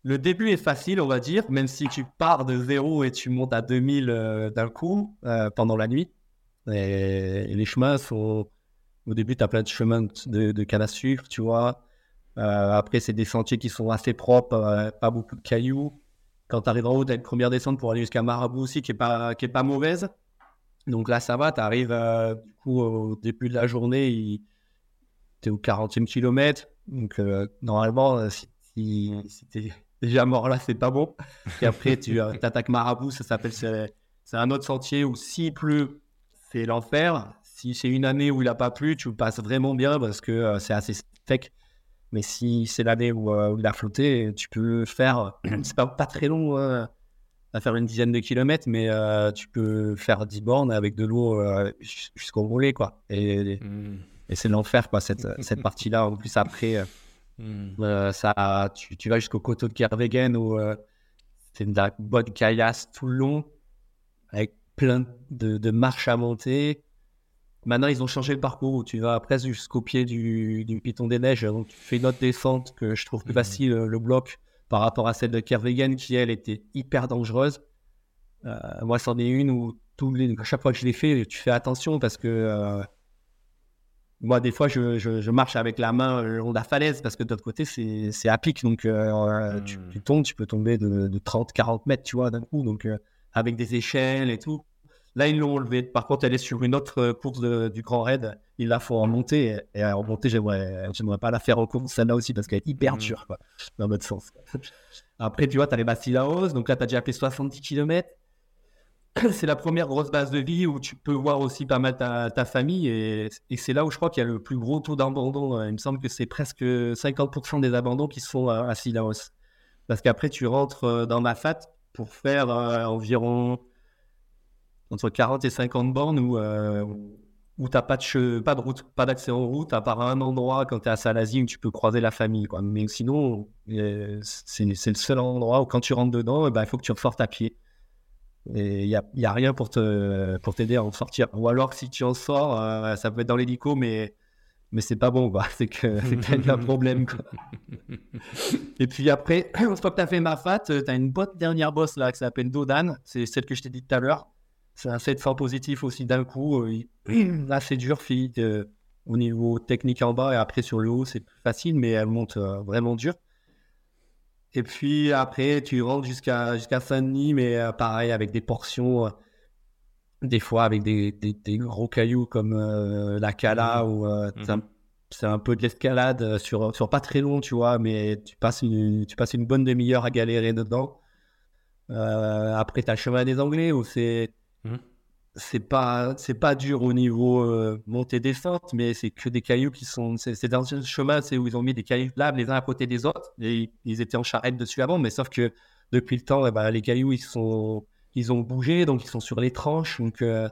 le début est facile, on va dire, même si tu pars de zéro et tu montes à 2000 euh, d'un coup euh, pendant la nuit. Et, les chemins sont. Au début, tu as plein de chemins de, de canne à sucre, tu vois. après, c'est des sentiers qui sont assez propres, pas beaucoup de cailloux. Quand tu arrives en haut, tu as une première descente pour aller jusqu'à Marabout aussi qui n'est pas, qui pas mauvaise. Donc là, ça va, tu arrives euh, au début de la journée, tu es au 40e kilomètre. Donc euh, normalement, euh, si, si, tu es déjà mort là, c'est pas bon. Et après, tu attaques Marabout, ça s'appelle, c'est un autre sentier où s'il pleut, c'est l'enfer. Si c'est une année où il n'a pas plu, tu passes vraiment bien parce que c'est assez sec. Mais si c'est l'année où, euh, il a flotté, tu peux faire, *clears throat* c'est pas, pas très long à faire une dizaine de kilomètres, mais euh, tu peux faire 10 bornes avec de l'eau euh, jusqu'au volet, quoi. Et, hmm. et c'est l'enfer, quoi, cette, cette partie-là. En plus, après, hmm. ça, tu, tu vas jusqu'au coteau de Kervegen où c'est une bonne caillasse tout le long, avec plein de, de marches à monter. Maintenant, ils ont changé le parcours où tu vas presque jusqu'au pied du, du, Piton des Neiges. Donc, tu fais une autre descente que je trouve plus mhm. facile, euh, le bloc, par rapport à celle de Kervegen, qui, elle, était hyper dangereuse. Euh, moi, c'en est une où tous les, chaque fois que je l'ai fait, tu fais attention parce que euh, moi, des fois, je, je, marche avec la main le long de la falaise parce que de l'autre côté, c'est à pic. Donc, tu, hmm. tu, tombes, tu peux tomber de, de 30, 40 mètres, tu vois, d'un coup. Donc, avec des échelles et tout. Là, ils l'ont enlevé. Par contre, elle est sur une autre euh, course du Grand Raid. Ils la font en montée. Et en montée, j'aimerais, pas la faire en course, celle-là aussi, parce qu'elle est hyper mmh. dure, quoi, dans notre sens. Après, tu vois, tu as les Bastille-la-Hausse. Donc là, tu as déjà fait 70 km. *coughs* C'est la première grosse base de vie où tu peux voir aussi pas mal ta, famille. Et, c'est là où je crois qu'il y a le plus gros taux d'abandon. Il me semble que c'est presque 50% des abandons qui sont à Sillaos. Parce qu'après, tu rentres euh, dans ma fat pour faire euh, environ entre 40 et 50 bornes où, euh, où tu n'as pas de, route, pas d'accès en route, à part un endroit quand tu es à Salazie où tu peux croiser la famille. Mais sinon, euh, c'est le seul endroit où quand tu rentres dedans, eh ben, il faut que tu ressortes à pied. Et il n'y a, y a, rien pour t'aider pour à en sortir. Ou alors, si tu en sors, euh, ça peut être dans l'hélico, mais, mais c'est pas bon. *laughs* C'est que c'est un *laughs* problème. Quoi. Et puis après, *clears throat* une fois que tu as fait ma fat, tu as une bonne dernière bosse là qui s'appelle Dodan. C'est celle que je t'ai dit tout à l'heure c'est un 700 positif aussi d'un coup. Euh, *clears throat* là, c'est dur, fille, au niveau technique en bas et après sur le haut, c'est plus facile, mais elle monte euh, vraiment dur. Et puis après, tu rentres jusqu'à jusqu'à Saint-Denis, mais euh, pareil, avec des portions, des fois avec des, des, gros cailloux comme la Cala, mmh. ou mmh. c'est un, peu de l'escalade sur, sur pas très long, tu vois, mais tu passes une, tu passes une bonne demi-heure à galérer dedans. après, tu as le chemin des Anglais où c'est Mmh. C'est pas, c'est pas dur au niveau euh, montée descente, mais c'est que des cailloux qui sont. C'est dans un chemin c'est où ils ont mis des cailloux là les uns à côté des autres et ils étaient en charrette dessus avant, mais sauf que depuis le temps, eh ben, les cailloux ils sont, ils ont bougé, donc ils sont sur les tranches, donc euh,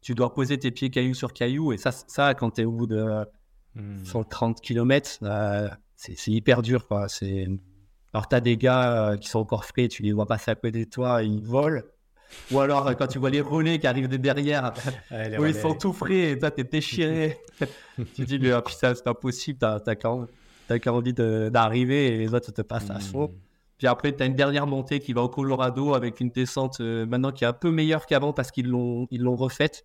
tu dois poser tes pieds caillou sur caillou et ça, ça quand tu es au bout de 130 mmh. km, euh, c'est hyper dur quoi. C'est alors tu as des gars qui sont encore frais, tu les vois passer à côté de toi, ils volent. Ou alors, quand tu vois les relais qui arrivent de derrière, *laughs* où ils sont tout frais et toi, t'es déchiré. *laughs* tu te dis, mais oh, putain, c'est pas possible, t'as qu'à envie d'arriver et les autres te passent à fond. Hmm. Puis après, tu as une dernière montée qui va au Colorado avec une descente euh, maintenant qui est un peu meilleure qu'avant parce qu'ils l'ont ils l'ont refaite.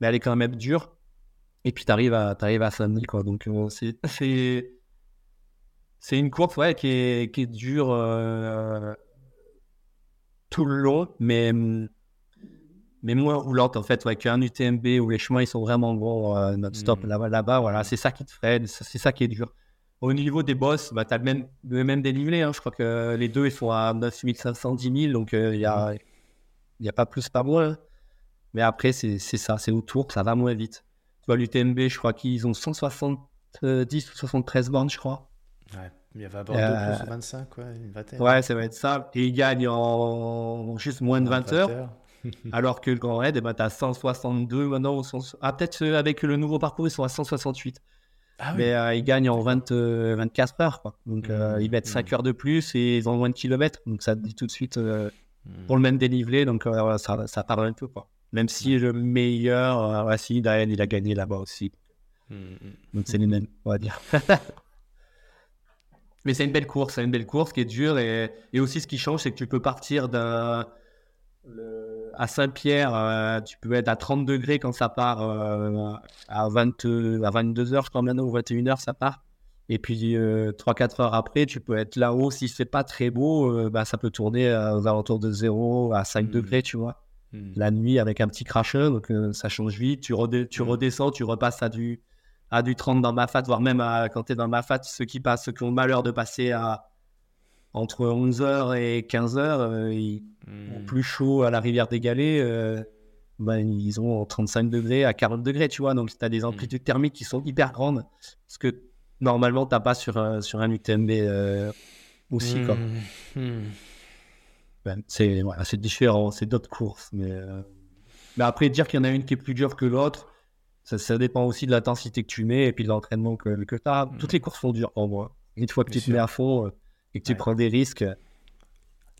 Mais elle est quand même dure. Et puis tu arrives à, arrives à Saint-Denis. Quoi. Donc euh, c'est, c'est, une course ouais, qui, est, qui est dure. Euh, tout le long, mais, mais moins roulante en fait, ouais, qu'un UTMB où les chemins ils sont vraiment gros euh, non-stop mmh. là-bas, là-bas, voilà, c'est ça qui te freine, c'est ça qui est dur. Au niveau des boss, bah, tu as le même, le même dénivelé, hein. je crois que les deux ils sont à 9500, 10 000, donc euh, il n'y a, y a pas plus, pas moins. Mais après, c'est ça, c'est autour, ça va moins vite. Tu vois, l'UTMB, je crois qu'ils ont 170 ou 73 bornes, je crois. Ouais. Il y avait à Bordeaux euh, plus 25, ouais, une vingtaine. Ouais, ça va être ça. Et il gagne en juste moins de 20, heures. *laughs* alors que le Grand Raid, eh ben, tu as 162 maintenant. Ah, peut-être euh, avec le nouveau parcours, ils sont à 168. Ah, oui. Mais euh, ils gagnent en 20, 24 heures. Quoi. Donc, mmh, ils mettent 5 mmh. heures de plus et ils ont moins de kilomètres. Donc, ça te dit tout de suite. Mmh. pour le même dénivelé, donc ça, ça parle un peu. Quoi. Même si le meilleur, voici, Diane, il a gagné là-bas aussi. Donc c'est les mêmes, on va dire. *laughs* Mais c'est une belle course, c'est une belle course qui est dure. Et, et aussi, ce qui change, c'est que tu peux partir d'un. À Saint-Pierre, euh, tu peux être à 30 degrés quand ça part euh, à, 20, à 22 heures, je crois maintenant, ou 21 heures, ça part. Et puis 3-4 euh, heures après, tu peux être là-haut. Si c'est pas très beau, bah, ça peut tourner aux alentours de 0 à 5 mmh. degrés, tu vois. Mmh. La nuit avec un petit cracheur, donc ça change vite. Tu, tu mmh. redescends, tu repasses à du, à du 30 dans ma fat, voire même quand tu es dans ma fat, ceux qui passent, ceux qui ont le malheur de passer à entre 11h et 15h, euh, ils ont hmm. plus chaud à la rivière des Galets, euh, ben, ils ont 35 degrés à 40 degrés, tu vois. Donc, tu as des hmm. amplitudes thermiques qui sont hyper grandes, ce que normalement, tu n'as pas sur un, sur un UTMB euh, aussi. Hmm. Ben, c'est différent, c'est d'autres courses. Mais, mais après, dire qu'il y en a une qui est plus dure que l'autre, ça, dépend aussi de l'intensité que tu mets et puis de l'entraînement que, que tu as. Toutes les courses sont dures pour moi. Une fois que tu te mets à fond et que tu prends des risques.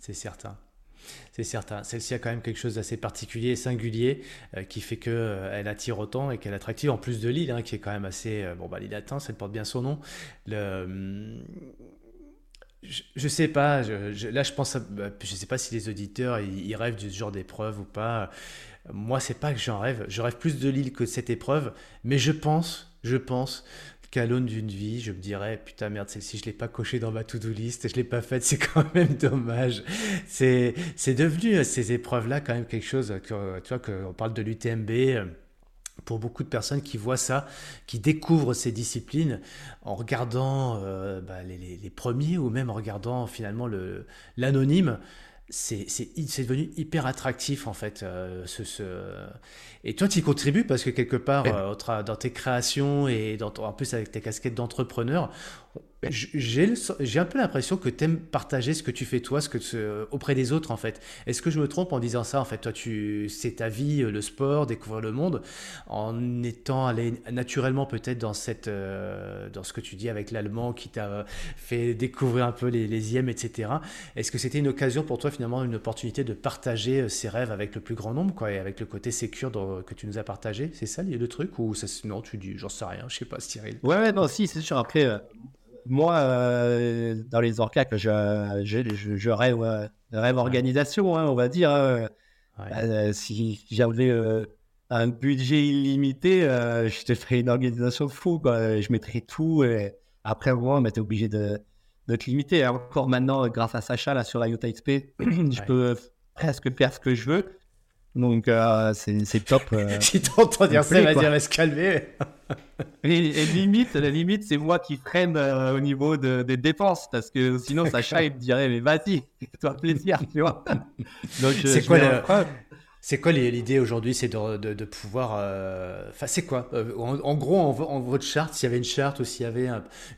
C'est certain. C'est certain. Celle-ci a quand même quelque chose d'assez particulier et singulier euh, qui fait qu'elle euh, elle attire autant et qu'elle est attractive en plus de l'île, hein, qui est quand même assez. Euh, bon, bah, l'île Atteint, ça porte bien son nom. Le, hum, je, sais pas. Je, là, je pense. Bah, je sais pas si les auditeurs ils, rêvent de ce genre d'épreuve ou pas. Moi, c'est pas que j'en rêve. Je rêve plus de l'île que de cette épreuve. Mais je pense, je pense qu'à l'aune d'une vie, je me dirais putain merde, celle-ci je l'ai pas cochée dans ma to-do list, je l'ai pas faite, c'est quand *laughs* même dommage. C'est c'est devenu euh, ces épreuves-là quand même quelque chose que tu vois qu'on parle de l'UTMB euh, pour beaucoup de personnes qui voient ça, qui découvrent ces disciplines en regardant euh, bah, les, premiers ou même en regardant finalement l'anonyme, c'est devenu hyper attractif en fait. Euh, ce, ce... Et toi, tu y contribues parce que quelque part, euh, dans tes créations et dans, en plus avec tes casquettes d'entrepreneur, j'ai un peu l'impression que tu aimes partager ce que tu fais toi, ce que auprès des autres en fait. Est-ce que je me trompe en disant ça En fait, toi, tu c'est ta vie, le sport, découvrir le monde, en étant allé naturellement peut-être dans cette, euh, dans ce que tu dis avec l'allemand qui t'a fait découvrir un peu les, les IEM, etc. Est-ce que c'était une occasion pour toi finalement, une opportunité de partager euh, ces rêves avec le plus grand nombre, quoi, et avec le côté sécure que tu nous as partagé? C'est ça le truc ou ça, non Tu dis, j'en sais rien, je sais pas, Cyril. Ouais, ouais, non, si, c'est sûr. Après. Euh, moi, euh, dans les orcas, je, je, je, rêve, rêve organisation, hein, on va dire. Hein. Euh, si j'avais euh, un budget illimité, je te ferais une organisation fou. Quoi. Je mettrais tout. Et après, moi, on était obligé de, de te limiter. encore maintenant, grâce à Sacha, là, sur la XP, *clears throat* je peux presque faire ce que je veux. Donc, c'est top. *laughs* si t'entends dire ça, il va dire, va se calmer. Et, limite, la limite, c'est moi qui freine euh, au niveau des dépenses, parce que sinon, Sacha, il me dirait, mais vas-y, fais-toi plaisir, tu vois. *laughs* c'est quoi, le, c'est quoi l'idée aujourd'hui C'est de, de, pouvoir. Euh, enfin, c'est quoi euh, en, gros, en, votre charte, s'il y avait une charte ou s'il y avait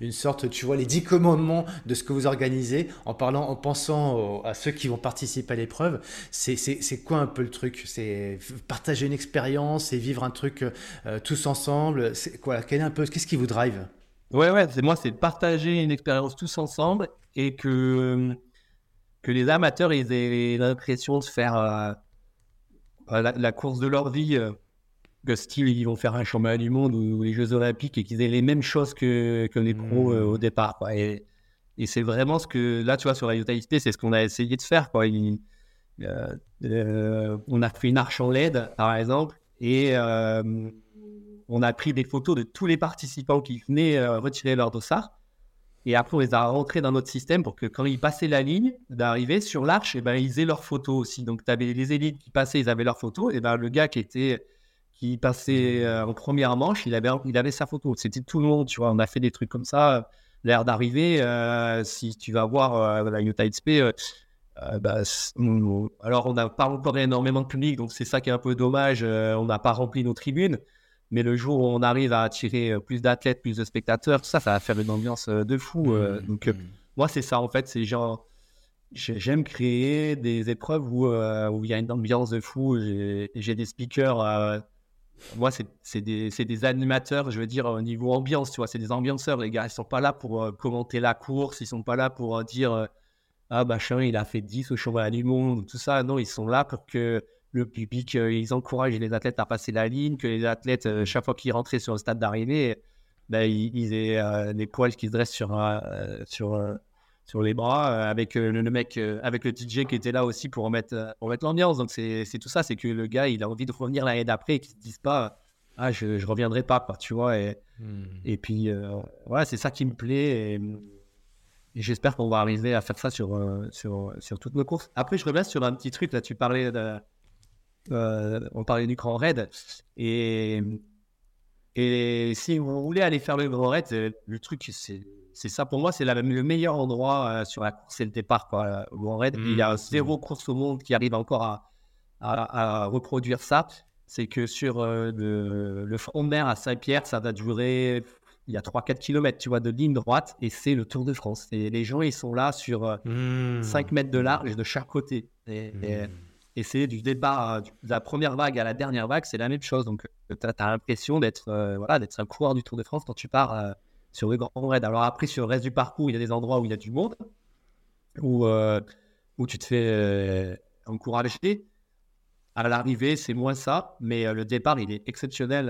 une sorte, tu vois, les dix commandements de ce que vous organisez, en parlant, en pensant à ceux qui vont participer à l'épreuve, c'est quoi un peu le truc? C'est partager une expérience et vivre un truc euh, tous ensemble. C'est quoi? Qu'est-ce qui vous drive? Ouais, ouais, c'est moi, c'est partager une expérience tous ensemble et que que les amateurs aient l'impression de faire la, course de leur vie, euh, que style ils vont faire un championnat du monde ou, les Jeux Olympiques et qu'ils aient les mêmes choses que, que les pros euh, au mmh. départ. Et, et c'est vraiment ce que, là, tu vois, sur la Utah c'est ce qu'on a essayé de faire. Quoi. Euh, on a fait une arche en LED, par exemple, et on a pris des photos de tous les participants qui venaient retirer leur dossard. Et après, on les a rentrés dans notre système pour que quand ils passaient la ligne d'arrivée sur l'arche, eh ben, ils aient leurs photos aussi. Donc, tu avais les élites qui passaient, ils avaient leurs photos. Et ben, le gars qui était qui passait euh, en première manche, il avait, il avait sa photo. C'était tout le monde, tu vois. On a fait des trucs comme ça. L'air d'arriver, euh, si tu vas voir euh, la Utah XP, alors on n'a pas encore énormément de public, donc c'est ça qui est un peu dommage. on n'a pas rempli nos tribunes. Mais le jour où on arrive à attirer euh, plus d'athlètes, plus de spectateurs, ça, ça va faire une ambiance euh, de fou. Euh. Mmh, donc, mmh. moi, c'est ça, en fait. C'est genre, j'aime créer des épreuves où, où il y a une ambiance de fou. J'ai des speakers. moi, c'est des, des, animateurs, je veux dire, au niveau ambiance, tu vois. C'est des ambianceurs, les gars. Ils sont pas là pour commenter la course. Ils sont pas là pour dire ah, machin, il a fait 10 au championnat du monde, tout ça. Non, ils sont là pour que le public, ils encouragent les athlètes à passer la ligne, que les athlètes, chaque fois qu'ils rentraient sur le stade d'arrivée, ben, ils, aient des poils qui se dressent sur, sur, sur les bras, euh, avec euh, le, mec, euh, avec le DJ qui était là aussi pour remettre, pour mettre l'ambiance. Donc c'est tout ça, c'est que le gars, il a envie de revenir l'année d'après et qu'il ne se dise pas, ah, je, je reviendrai pas, tu vois. Et, hmm. et puis, voilà, c'est ça qui me plaît. Et, j'espère qu'on va arriver à faire ça sur, sur, sur toutes nos courses. Après, je reviens sur un petit truc. Là, tu parlais de. On parlait du grand raid. Et, et si vous voulez aller faire le grand raid, le truc, c'est c'est ça pour moi, c'est le meilleur endroit euh, sur la course, c'est le départ. Quoi, Raid. il y a mmh, zéro mmh. course au monde qui arrive encore à, à, reproduire ça. C'est que sur euh, le, le, front de mer à Saint-Pierre, ça va durer, il y a 3-4 km, tu vois, de ligne droite, et c'est le Tour de France. Et les gens, ils sont là sur 5 euh, mmh. mètres de large de chaque côté. Et, et, c'est du départ, de la première vague à la dernière vague, c'est la même chose. Donc, tu as, l'impression d'être voilà, d'être un coureur du Tour de France quand tu pars sur le grand raid. Alors après, sur le reste du parcours, il y a des endroits où il y a du monde, où, euh, où tu te fais euh, encourager. À l'arrivée, c'est moins ça, mais euh, le départ, il est exceptionnel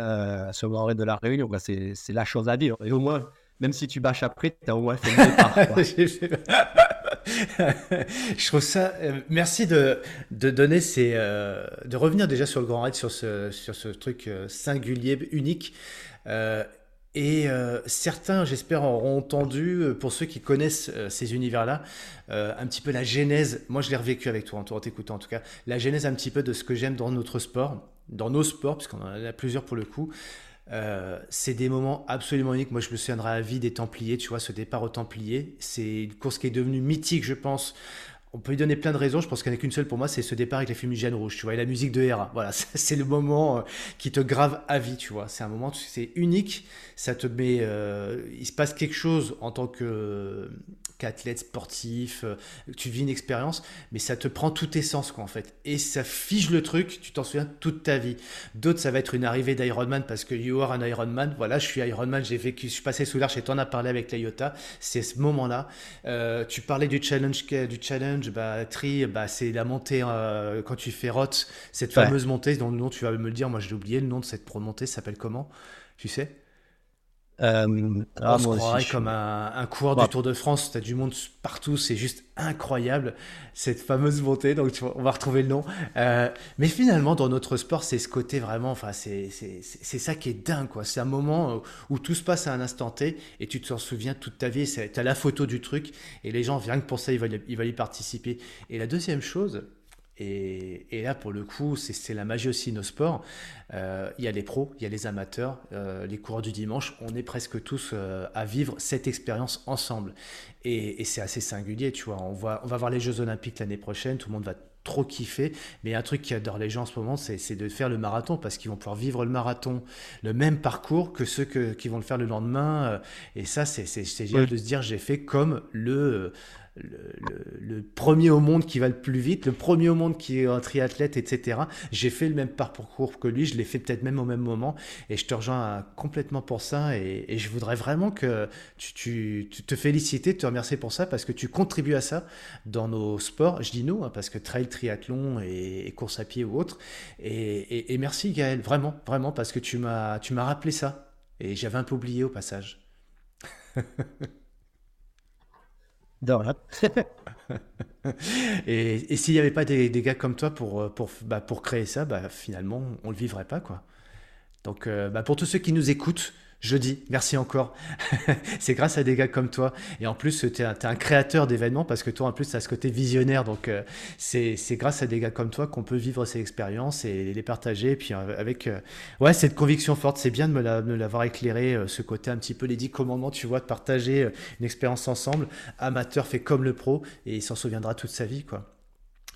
sur le grand raid de la Réunion. C'est, la chose à dire. Et au moins, même si tu bâches après, tu as au moins fait le départ. *laughs* *laughs* je trouve ça. merci de, de donner ces. de revenir déjà sur le grand raid, sur ce, sur ce truc singulier, unique. Et euh, certains, j'espère, auront entendu, euh, pour ceux qui connaissent euh, ces univers-là, un petit peu la genèse. Moi, je l'ai revécu avec toi, en t'écoutant en tout cas. La genèse un petit peu de ce que j'aime dans notre sport, dans nos sports, puisqu'on en a plusieurs pour le coup. C'est des moments absolument uniques. Moi, je me souviendrai à vie des Templiers, tu vois, ce départ aux Templiers. C'est une course qui est devenue mythique, je pense, on peut lui donner plein de raisons. Je pense qu'il n'y en a qu'une seule pour moi, c'est ce départ avec les fumigènes rouges, tu vois, et la musique de Hera. Voilà, *laughs* c'est le moment euh, qui te grave à vie, tu vois. C'est un moment, c'est unique. Ça te met, euh, il se passe quelque chose en tant que qu'athlète sportif, euh, tu vis une expérience, mais ça te prend tout tes sens, quoi, en fait. Et ça fige le truc, tu t'en souviens toute ta vie. D'autres, ça va être une arrivée d'Ironman parce que you are an Ironman. Voilà, je suis Ironman, j'ai vécu, je suis passé sous l'arche et t'en as parlé avec la C'est ce moment-là. Euh, tu parlais du challenge, du challenge, bah, tri, bah, c'est la montée euh, quand tu fais rot, cette fameuse montée dont le nom, tu vas me le dire, moi j'ai oublié le nom de cette montée, s'appelle comment? Tu sais? Euh, ah, on se croirait comme un, un coureur du bah. Tour de France, tu as du monde partout, c'est juste incroyable, cette fameuse montée, donc on va retrouver le nom. Euh, mais finalement, dans notre sport, c'est ce côté vraiment, enfin, c'est ça qui est dingue, quoi. C'est un moment où tout se passe à un instant T et tu t'en souviens toute ta vie, tu as la photo du truc et les gens, rien que pour ça, ils veulent, ils veulent y participer. Et la deuxième chose, et, là, pour le coup, c'est la magie aussi de nos sports. Euh, il y a les pros, il y a les amateurs, euh, les coureurs du dimanche. On est presque tous euh, à vivre cette expérience ensemble. Et, c'est assez singulier, tu vois. On va, on va voir les Jeux Olympiques l'année prochaine, tout le monde va trop kiffer. Mais un truc qui adore les gens en ce moment, c'est de faire le marathon parce qu'ils vont pouvoir vivre le marathon, le même parcours que ceux qui vont le faire le lendemain. Et ça, c'est génial de se dire j'ai fait comme le le, premier au monde qui va le plus vite, le premier au monde qui est un triathlète, etc. J'ai fait le même parcours que lui, je l'ai fait peut-être même au même moment, et je te rejoins complètement pour ça, et, je voudrais vraiment que tu, te félicites, te remercier pour ça, parce que tu contribues à ça dans nos sports, je dis nous, hein, parce que trail, triathlon et, course à pied ou autre, et, merci Gaël, vraiment, vraiment, parce que tu m'as rappelé ça, et j'avais un peu oublié au passage. *laughs* *laughs* et, et s'il n'y avait pas des, gars comme toi pour, pour, bah, pour créer ça, bah, finalement, on ne le vivrait pas. quoi. Donc, euh, bah, pour tous ceux qui nous écoutent, jeudi. Merci encore. *laughs* c'est grâce à des gars comme toi. Et en plus, tu es, un créateur d'événements parce que toi, en plus, tu as ce côté visionnaire. Donc, euh, c'est grâce à des gars comme toi qu'on peut vivre ces expériences et les partager. Et puis, euh, avec euh, ouais, cette conviction forte, c'est bien de me l'avoir éclairé, ce côté un petit peu les dix commandements, tu vois, de partager une expérience ensemble. Amateur fait comme le pro et il s'en souviendra toute sa vie, quoi.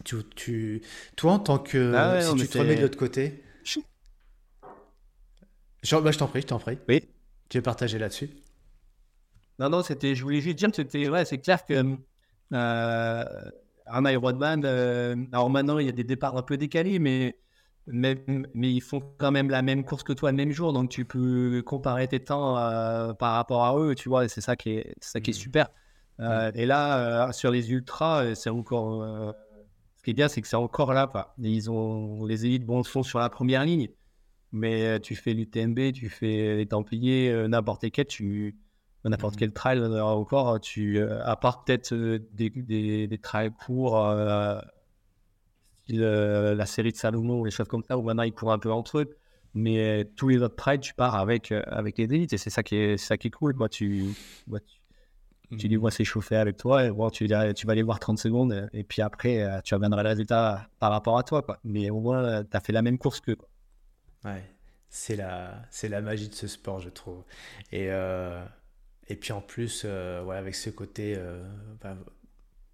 Tu, tu, toi, en tant que. Ah si tu te remets de l'autre côté. Je, bah, je t'en prie, je t'en prie. Oui. Tu veux partager là-dessus? Non, non, c'était, je voulais juste dire que c'était, ouais, c'est clair que euh, un Ironman, euh, alors maintenant il y a des départs un peu décalés, mais, mais, mais, ils font quand même la même course que toi le même jour, donc tu peux comparer tes temps euh, par rapport à eux, tu vois, et c'est ça qui est, ça qui est mmh. super. Euh, et là, sur les ultras, c'est encore. ce qui est bien, c'est que c'est encore là. Pas. Ils ont les élites bon sont sur la première ligne, mais tu fais l'UTMB, tu fais les Templiers, n'importe quel, tu n'importe mmh. quel trail encore, tu à part peut-être des, des, des, trails courts la série de Salomon ou les choses comme ça, où maintenant ils courent un peu entre eux. Mais tous les autres trails, tu pars avec, avec les élites et c'est ça, qui est, ça qui est cool. Moi, tu, tu, tu les vois s'échauffer avec toi et bon, tu, tu vas les voir 30 secondes et puis après, tu reviendras le résultat par rapport à toi. Quoi. Mais au moins, tu as fait la même course que. Quoi. Ouais, c'est la, c'est la magie de ce sport, je trouve. Et, euh, et puis en plus, ouais, avec ce côté bah,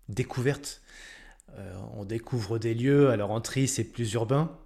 découverte. Euh, on découvre des lieux. Alors en tri, c'est plus urbain.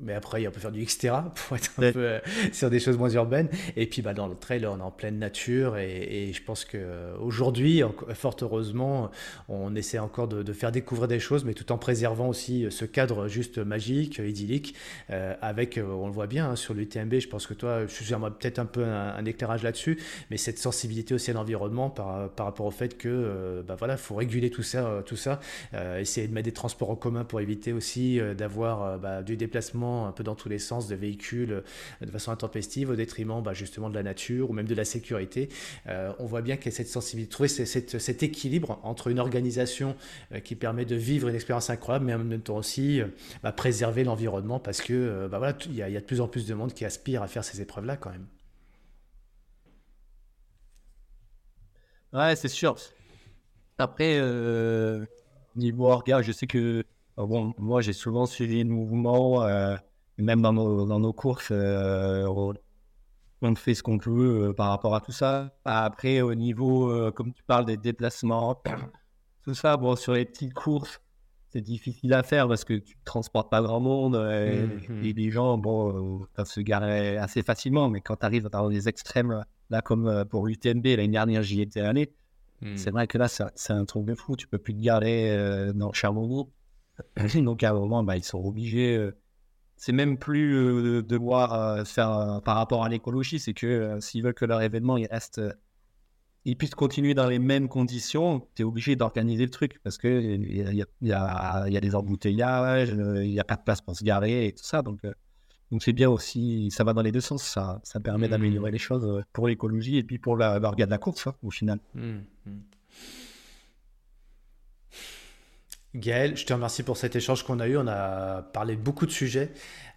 Mais après, on peut faire du extra *laughs* pour être un peu euh, sur des choses moins urbaines. Et puis, bah, dans le trail, on est en pleine nature. Et, je pense qu'aujourd'hui, fort heureusement, on essaie encore de, faire découvrir des choses, mais tout en préservant aussi ce cadre juste magique, idyllique. Euh, avec, on le voit bien hein, sur l'UTMB, je pense que toi, je suis peut-être un peu un, éclairage là-dessus, mais cette sensibilité aussi à l'environnement par, par rapport au fait que, bah voilà, faut réguler tout ça, tout ça. essayer de mettre des transports en commun pour éviter aussi d'avoir bah, du déplacement un peu dans tous les sens de véhicules euh, de façon intempestive au détriment bah, justement de la nature ou même de la sécurité. Euh, on voit bien qu'il y a cette sensibilité, trouver cet équilibre entre une organisation euh, qui permet de vivre une expérience incroyable, mais en même temps aussi bah, préserver l'environnement parce que bah, il y, a de plus en plus de monde qui aspire à faire ces épreuves-là quand même. Ouais, c'est sûr. Après, niveau orga, je sais que bon, moi, j'ai souvent suivi le mouvement, euh, même dans nos, dans nos courses, euh, on fait ce qu'on peut euh, par rapport à tout ça. Après, au niveau, comme tu parles des déplacements, *coughs* tout ça, bon, sur les petites courses, c'est difficile à faire parce que tu ne transportes pas grand monde mmh et, les gens bon, peuvent se garer assez facilement. Mais quand tu arrives dans des extrêmes, là, comme pour l'UTMB, l'année dernière, j'y étais allé. Mmh. C'est vrai que là, c'est un truc de fou. Tu peux plus te garer dans Cherbourg *clears throat* Donc à un moment, bah, ils sont obligés. Euh, c'est même plus euh, de voir euh, faire par rapport à l'écologie, c'est que s'ils veulent que leur événement il reste, ils puissent continuer dans les mêmes conditions, tu es obligé d'organiser le truc parce que il y, y, a, des embouteillages, il n'y a pas de place pour se garer et tout ça. Donc donc c'est bien aussi, ça va dans les deux sens, ça, ça permet mmh. d'améliorer les choses pour l'écologie et puis pour l'organe de la course hein, au final. Mmh, mmh. Gaël, je te remercie pour cet échange qu'on a eu. On a parlé beaucoup de sujets.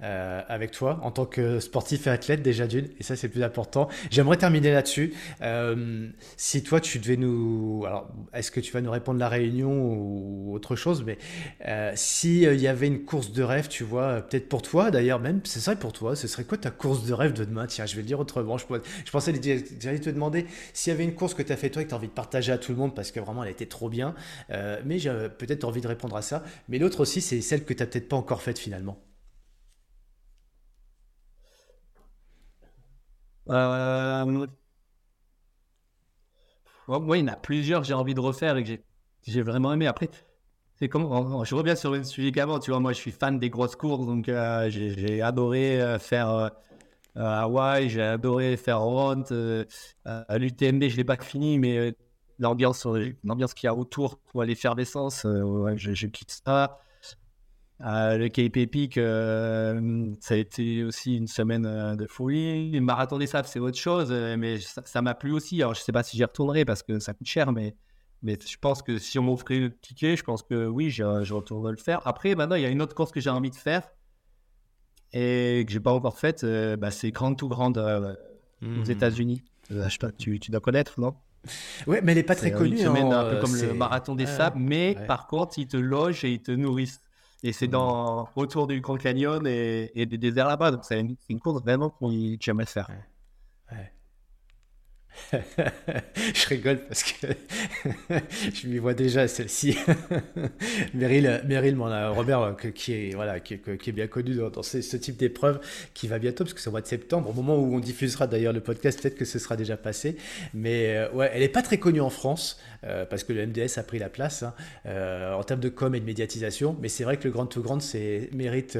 Euh, avec toi en tant que sportif et athlète déjà d'une, et ça c'est le plus important. J'aimerais terminer là-dessus. Euh, si toi tu devais nous, alors est-ce que tu vas nous répondre la réunion ou autre chose, mais euh, si il y avait une course de rêve, tu vois, peut-être pour toi d'ailleurs même, ce serait pour toi, ce serait quoi ta course de rêve de demain? Tiens, je vais le dire autrement. Je, je pensais j'allais te demander s'il y avait une course que tu as fait toi et que tu as envie de partager à tout le monde parce que vraiment elle était trop bien, mais j'ai peut-être envie de répondre à ça. Mais l'autre aussi, c'est celle que tu n'as peut-être pas encore faite finalement. Euh... Moi, il y en a plusieurs que j'ai envie de refaire et que j'ai vraiment aimé. Après, c'est comme, je reviens sur le sujet qu'avant, tu vois, moi je suis fan des grosses courses, donc euh, j'ai adoré euh, faire euh, Hawaï, j'ai adoré faire Ront, l'UTMB, je l'ai pas fini, mais l'ambiance l'ambiance qu'il y a autour, l'effervescence, ouais, je, je quitte ça le Cape Epic, euh, ça a été aussi une semaine euh, de folie. Le marathon des sables, c'est autre chose, euh, mais ça m'a plu aussi. Alors, je ne sais pas si j'y retournerai parce que ça coûte cher, mais, mais je pense que si on m'offrait le ticket, je pense que oui, je, je retournerai le faire. Après, maintenant, il y a une autre course que j'ai envie de faire et que je n'ai pas encore faite. Bah, c'est Grand to Grand aux mmh. États-Unis. tu, tu dois connaître, non? Oui, mais elle n'est pas très connue. Une semaine un peu comme le marathon des sables, mais par contre, ils te logent et ils te nourrissent. Et c'est dans autour du Grand Canyon et, et des déserts là-bas. Donc c'est une, une, course vraiment qu'on jamais faire. Ouais. *laughs* je rigole parce que *laughs* je m'y vois déjà celle-ci. *laughs* Meryl, Meryl Robert, qui est, voilà, qui est bien connu dans, ce, type d'épreuve, qui va bientôt, parce que c'est au mois de septembre, au moment où on diffusera d'ailleurs le podcast, peut-être que ce sera déjà passé. Mais euh, ouais, elle n'est pas très connue en France, euh, parce que le MDS a pris la place hein, euh, en termes de com et de médiatisation. Mais c'est vrai que le Grand to Grand mérite,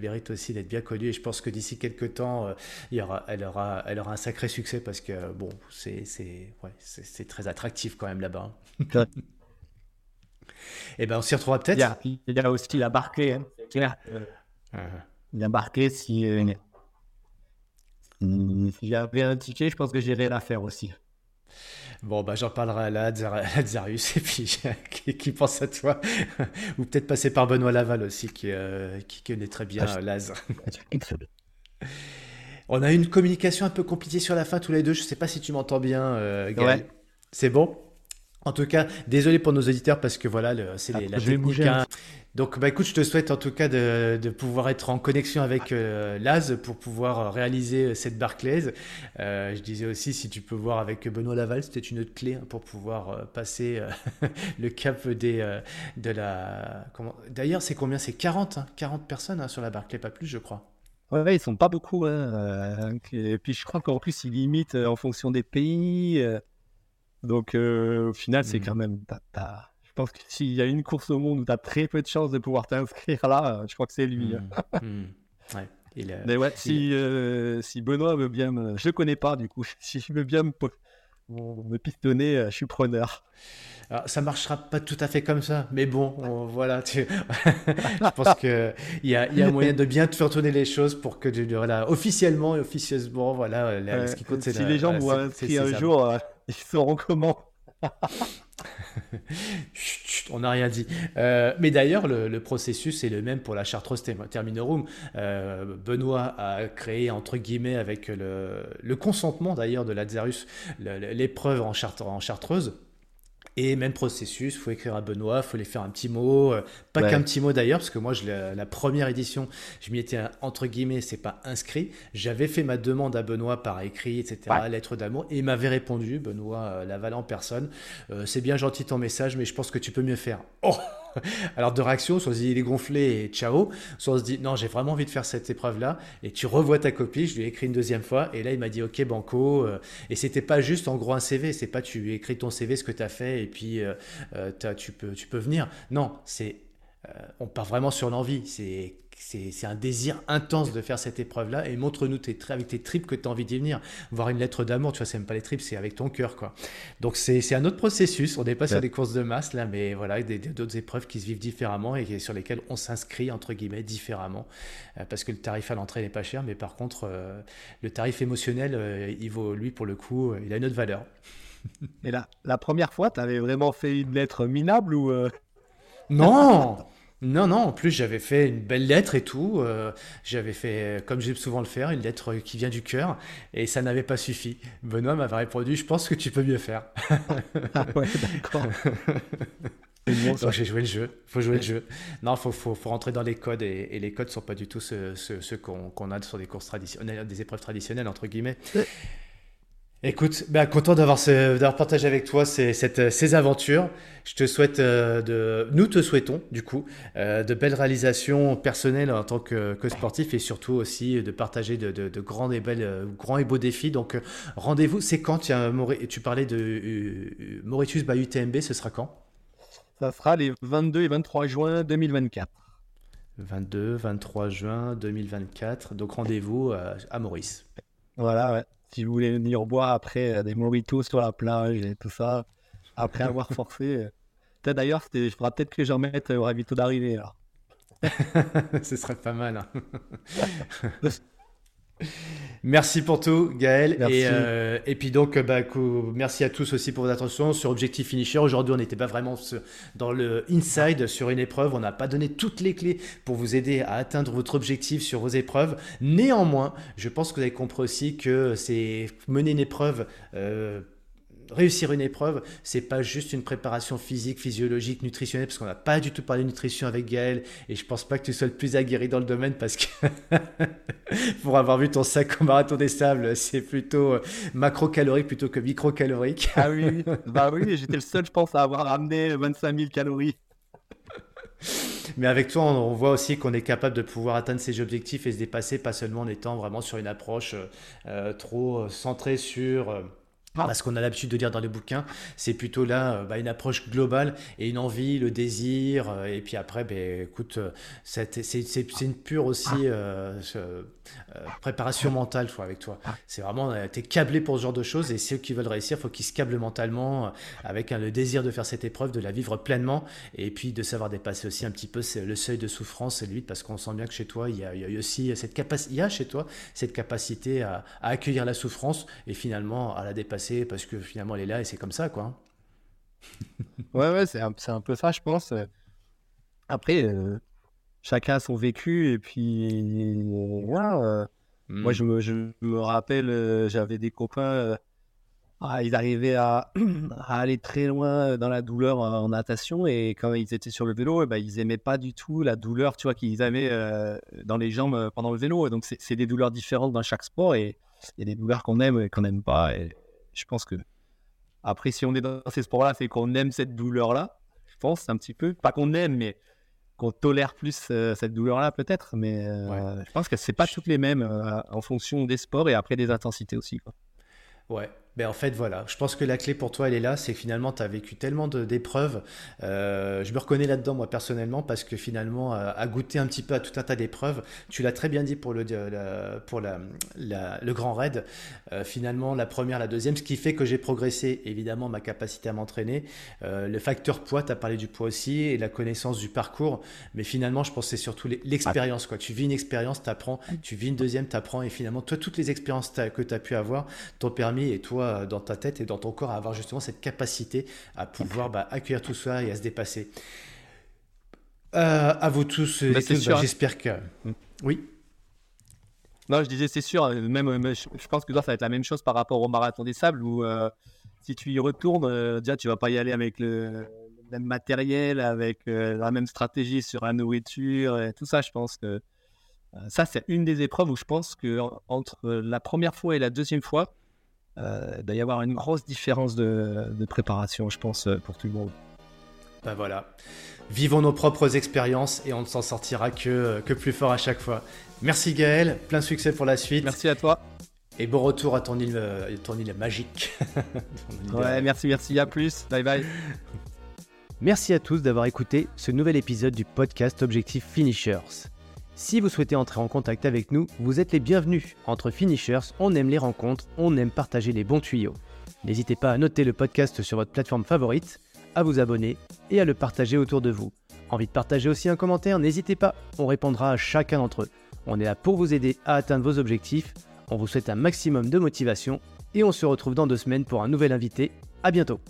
mérite aussi d'être bien connu. Et je pense que d'ici quelques temps, il y aura, elle, aura, elle aura un sacré succès, parce que bon, c'est ouais, très attractif quand même là-bas. Et eh ben on s'y retrouvera peut-être. Il, y a aussi la Barclay, hein, c'est clair. Uh-huh. La Barclay, si, euh, j'avais un ticket, je pense que j'irais la faire aussi. Bon, bah, j'en parlerai à la Zarius *laughs* et puis qui, pense à toi. Ou peut-être passer par Benoît Laval aussi, qui, euh, qui connaît très bien ah, Laz. *laughs* On a eu une communication un peu compliquée sur la fin tous les deux. Je ne sais pas si tu m'entends bien, euh, Gaël. C'est bon? En tout cas, désolé pour nos auditeurs parce que voilà, c'est ah, la technique. Hein. Donc, bah, écoute, je te souhaite en tout cas de, pouvoir être en connexion avec euh, Laz pour pouvoir réaliser cette Barclays. Euh, je disais aussi, si tu peux voir avec Benoît Laval, c'était une autre clé hein, pour pouvoir euh, passer *laughs* le cap des, de la. D'ailleurs, c'est combien? C'est 40, 40 hein, personnes sur la Barclay, pas plus, je crois. Ouais, ils sont pas beaucoup. et puis, je crois qu'en plus, ils limitent en fonction des pays. Donc, euh, au final, c'est mmh. quand même. Je pense que s'il y a une course au monde où tu as très peu de chances de pouvoir t'inscrire là, euh, je crois que c'est lui. Hein. Mmh. *laughs* Mmh. Ouais, Mais ouais, si, euh, si Benoît veut bien me. Je le connais pas, du coup. *laughs* Si je veux bien me, me pistonner, je suis preneur. Alors, ça marchera pas tout à fait comme ça, mais bon, voilà. Tu... *laughs* je pense qu'il y a, y a moyen de bien faire tourner les choses pour que, voilà, officiellement et officieusement, voilà, ce qui compte, c'est Si les gens vont inscrire un jour, *laughs* ils sauront comment. *laughs* on n'a rien dit. Euh, mais d'ailleurs, le, processus est le même pour la Chartreuse Terminorum. Euh, Benoît a créé, entre guillemets, avec le, le consentement d'ailleurs de Lazarus, l'épreuve en, en chartreuse et même processus, il faut écrire à Benoît, il faut lui faire un petit mot, euh, pas qu'un petit mot d'ailleurs, parce que moi, je, la, première édition, je m'y étais entre guillemets, c'est pas inscrit. J'avais fait ma demande à Benoît par écrit, etc., lettre d'amour, et il m'avait répondu, Benoît euh, Laval en personne, euh, c'est bien gentil ton message, mais je pense que tu peux mieux faire. Oh *laughs* alors de réaction, soit se dit il est gonflé et ciao, soit on se dit non j'ai vraiment envie de faire cette épreuve là et tu revois ta copie, je lui ai écrit une deuxième fois. Et là il m'a dit ok banco euh, et c'était pas juste en gros un CV, c'est pas tu écris ton CV ce que tu as fait et puis euh, euh, tu peux tu peux venir. Non, c'est on part vraiment sur l'envie, c'est c'est un désir intense de faire cette épreuve-là et montre-nous tes, avec tes tripes que tu as envie d'y venir. Voir une lettre d'amour, tu vois, c'est même pas les tripes, c'est avec ton cœur, quoi. Donc c'est un autre processus. On n'est pas sur des courses de masse, là, mais voilà, d'autres épreuves qui se vivent différemment et sur lesquelles on s'inscrit, entre guillemets, différemment. Euh, parce que le tarif à l'entrée n'est pas cher, mais par contre, euh, le tarif émotionnel, euh, il vaut, lui, pour le coup, il a une autre valeur. *laughs* Et là, la première fois, tu avais vraiment fait une lettre minable ou. Non *laughs* Non, non, en plus j'avais fait une belle lettre et tout. Euh, j'avais fait, comme j'aime souvent le faire, une lettre qui vient du cœur et ça n'avait pas suffi. Benoît m'avait répondu Je pense que tu peux mieux faire. *laughs* ah ouais, d'accord. Donc j'ai joué le jeu, faut jouer le jeu. Non, faut, faut, faut rentrer dans les codes et, les codes sont pas du tout ceux, qu'on a sur des courses traditionnelles, des épreuves traditionnelles entre guillemets. Écoute, ben, content d'avoir partagé avec toi ces, cette, ces aventures. Je te souhaite euh, de, nous te souhaitons du coup euh, de belles réalisations personnelles en tant que, que, sportif et surtout aussi de partager de, de, grands et belles, euh, grands et beaux défis. Donc rendez-vous, c'est quand? Tu, tu parlais de Mauritius by UTMB, ce sera quand? Ça sera les 22 et 23 juin 2024. 22, 23 juin 2024. Donc rendez-vous à Maurice. Voilà, ouais si vous voulez venir boire après euh, des mojitos sur la plage et tout ça, après avoir *laughs* forcé. Euh, peut-être d'ailleurs, je ferai peut-être que j'en mette au ravito d'arrivée. *laughs* Ce serait pas mal. Hein. *laughs* Merci pour tout, Gaël. Et, euh, et, puis donc, bah, merci à tous aussi pour votre attention sur Objectif Finisher. Aujourd'hui, on n'était pas vraiment dans le inside sur une épreuve. On n'a pas donné toutes les clés pour vous aider à atteindre votre objectif sur vos épreuves. Néanmoins, je pense que vous avez compris aussi que c'est mener une épreuve. Euh, réussir une épreuve, c'est pas juste une préparation physique, physiologique, nutritionnelle, parce qu'on n'a pas du tout parlé de nutrition avec Gaël, et je pense pas que tu sois le plus aguerri dans le domaine, parce que *laughs* pour avoir vu ton sac au marathon des sables, c'est plutôt euh, macrocalorique plutôt que microcalorique. ah oui, bah oui, j'étais le seul, je pense, à avoir ramené 25 000 calories. *laughs* Mais avec toi, on, voit aussi qu'on est capable de pouvoir atteindre ses objectifs et se dépasser, pas seulement en étant vraiment sur une approche euh, trop centrée sur ah. ce qu'on a l'habitude de lire dans les bouquins, c'est plutôt là euh, bah, une approche globale et une envie, le désir. Euh, et puis après, ben, écoute, euh, c'est une pure aussi ah. préparation mentale toi, avec toi. Ah. C'est vraiment, tu es câblé pour ce genre de choses et ceux qui veulent réussir, il faut qu'ils se câblent mentalement avec le désir de faire cette épreuve, de la vivre pleinement et puis de savoir dépasser aussi un petit peu le seuil de souffrance et parce qu'on sent bien que chez toi, il y a, aussi cette capacité, il y a chez toi cette capacité à accueillir la souffrance et finalement à la dépasser parce que finalement elle est là et c'est comme ça quoi. *laughs* ouais ouais c'est un, un, peu ça je pense. Après euh, chacun a son vécu et puis voilà. Euh, moi je me, je me rappelle euh, j'avais des copains ah, ils arrivaient à, *clears throat* à, aller très loin dans la douleur en natation et quand ils étaient sur le vélo, eh ben, ils aimaient pas du tout la douleur, tu vois, qu'ils avaient dans les jambes pendant le vélo. Et donc c'est des douleurs différentes dans chaque sport et il y a des douleurs qu'on aime et qu'on n'aime pas. Et je pense que après, si on est dans ces sports-là, c'est qu'on aime cette douleur-là. Je pense un petit peu, pas qu'on aime, mais qu'on tolère plus euh, cette douleur-là peut-être. Mais euh, je pense que c'est pas toutes les mêmes euh, en fonction des sports et après des intensités aussi. Quoi. Ouais, ben en fait, voilà. Je pense que la clé pour toi, elle est là. C'est que finalement, tu as vécu tellement d'épreuves. Euh, je me reconnais là-dedans, moi, personnellement, parce que finalement, à, goûter un petit peu à tout un tas d'épreuves, tu l'as très bien dit pour le, pour la, le grand raid. Euh, finalement, la première, la deuxième, ce qui fait que j'ai progressé, évidemment, ma capacité à m'entraîner. Euh, le facteur poids, tu as parlé du poids aussi, et la connaissance du parcours. Mais finalement, je pense que c'est surtout l'expérience. quoi. Tu vis une expérience, tu apprends. Tu vis une deuxième, tu apprends. Et finalement, toi, toutes les expériences que tu as pu avoir t'ont permis, et toi, euh, dans ta tête et dans ton corps à avoir justement cette capacité à pouvoir bah, accueillir tout ça et à se dépasser. Euh, à vous tous, bah, bah, j'espère que. Hmm. Oui. Non, je disais, c'est sûr. Euh, même, je pense que ça va être la même chose par rapport au marathon des sables où si tu y retournes, déjà, tu vas pas y aller avec le, même matériel, avec la même stratégie sur la nourriture et tout ça. Je pense que ça, c'est une des épreuves où je pense que entre la première fois et la deuxième fois, euh, il doit y avoir une grosse différence de, préparation, je pense, euh, pour tout le monde. Ben voilà. Vivons nos propres expériences et on ne s'en sortira que, euh, que plus fort à chaque fois. Merci Gaël, plein succès pour la suite. Merci à toi. Et bon retour à ton île, ton île magique. *laughs* ouais, merci, merci, à plus. Bye bye. Merci à tous d'avoir écouté ce nouvel épisode du podcast Objectif Finishers. Si vous souhaitez entrer en contact avec nous, vous êtes les bienvenus. Entre finishers, on aime les rencontres, on aime partager les bons tuyaux. N'hésitez pas à noter le podcast sur votre plateforme favorite, à vous abonner et à le partager autour de vous. Envie de partager aussi un commentaire? N'hésitez pas, on répondra à chacun d'entre eux. On est là pour vous aider à atteindre vos objectifs. On vous souhaite un maximum de motivation et on se retrouve dans deux semaines pour un nouvel invité. À bientôt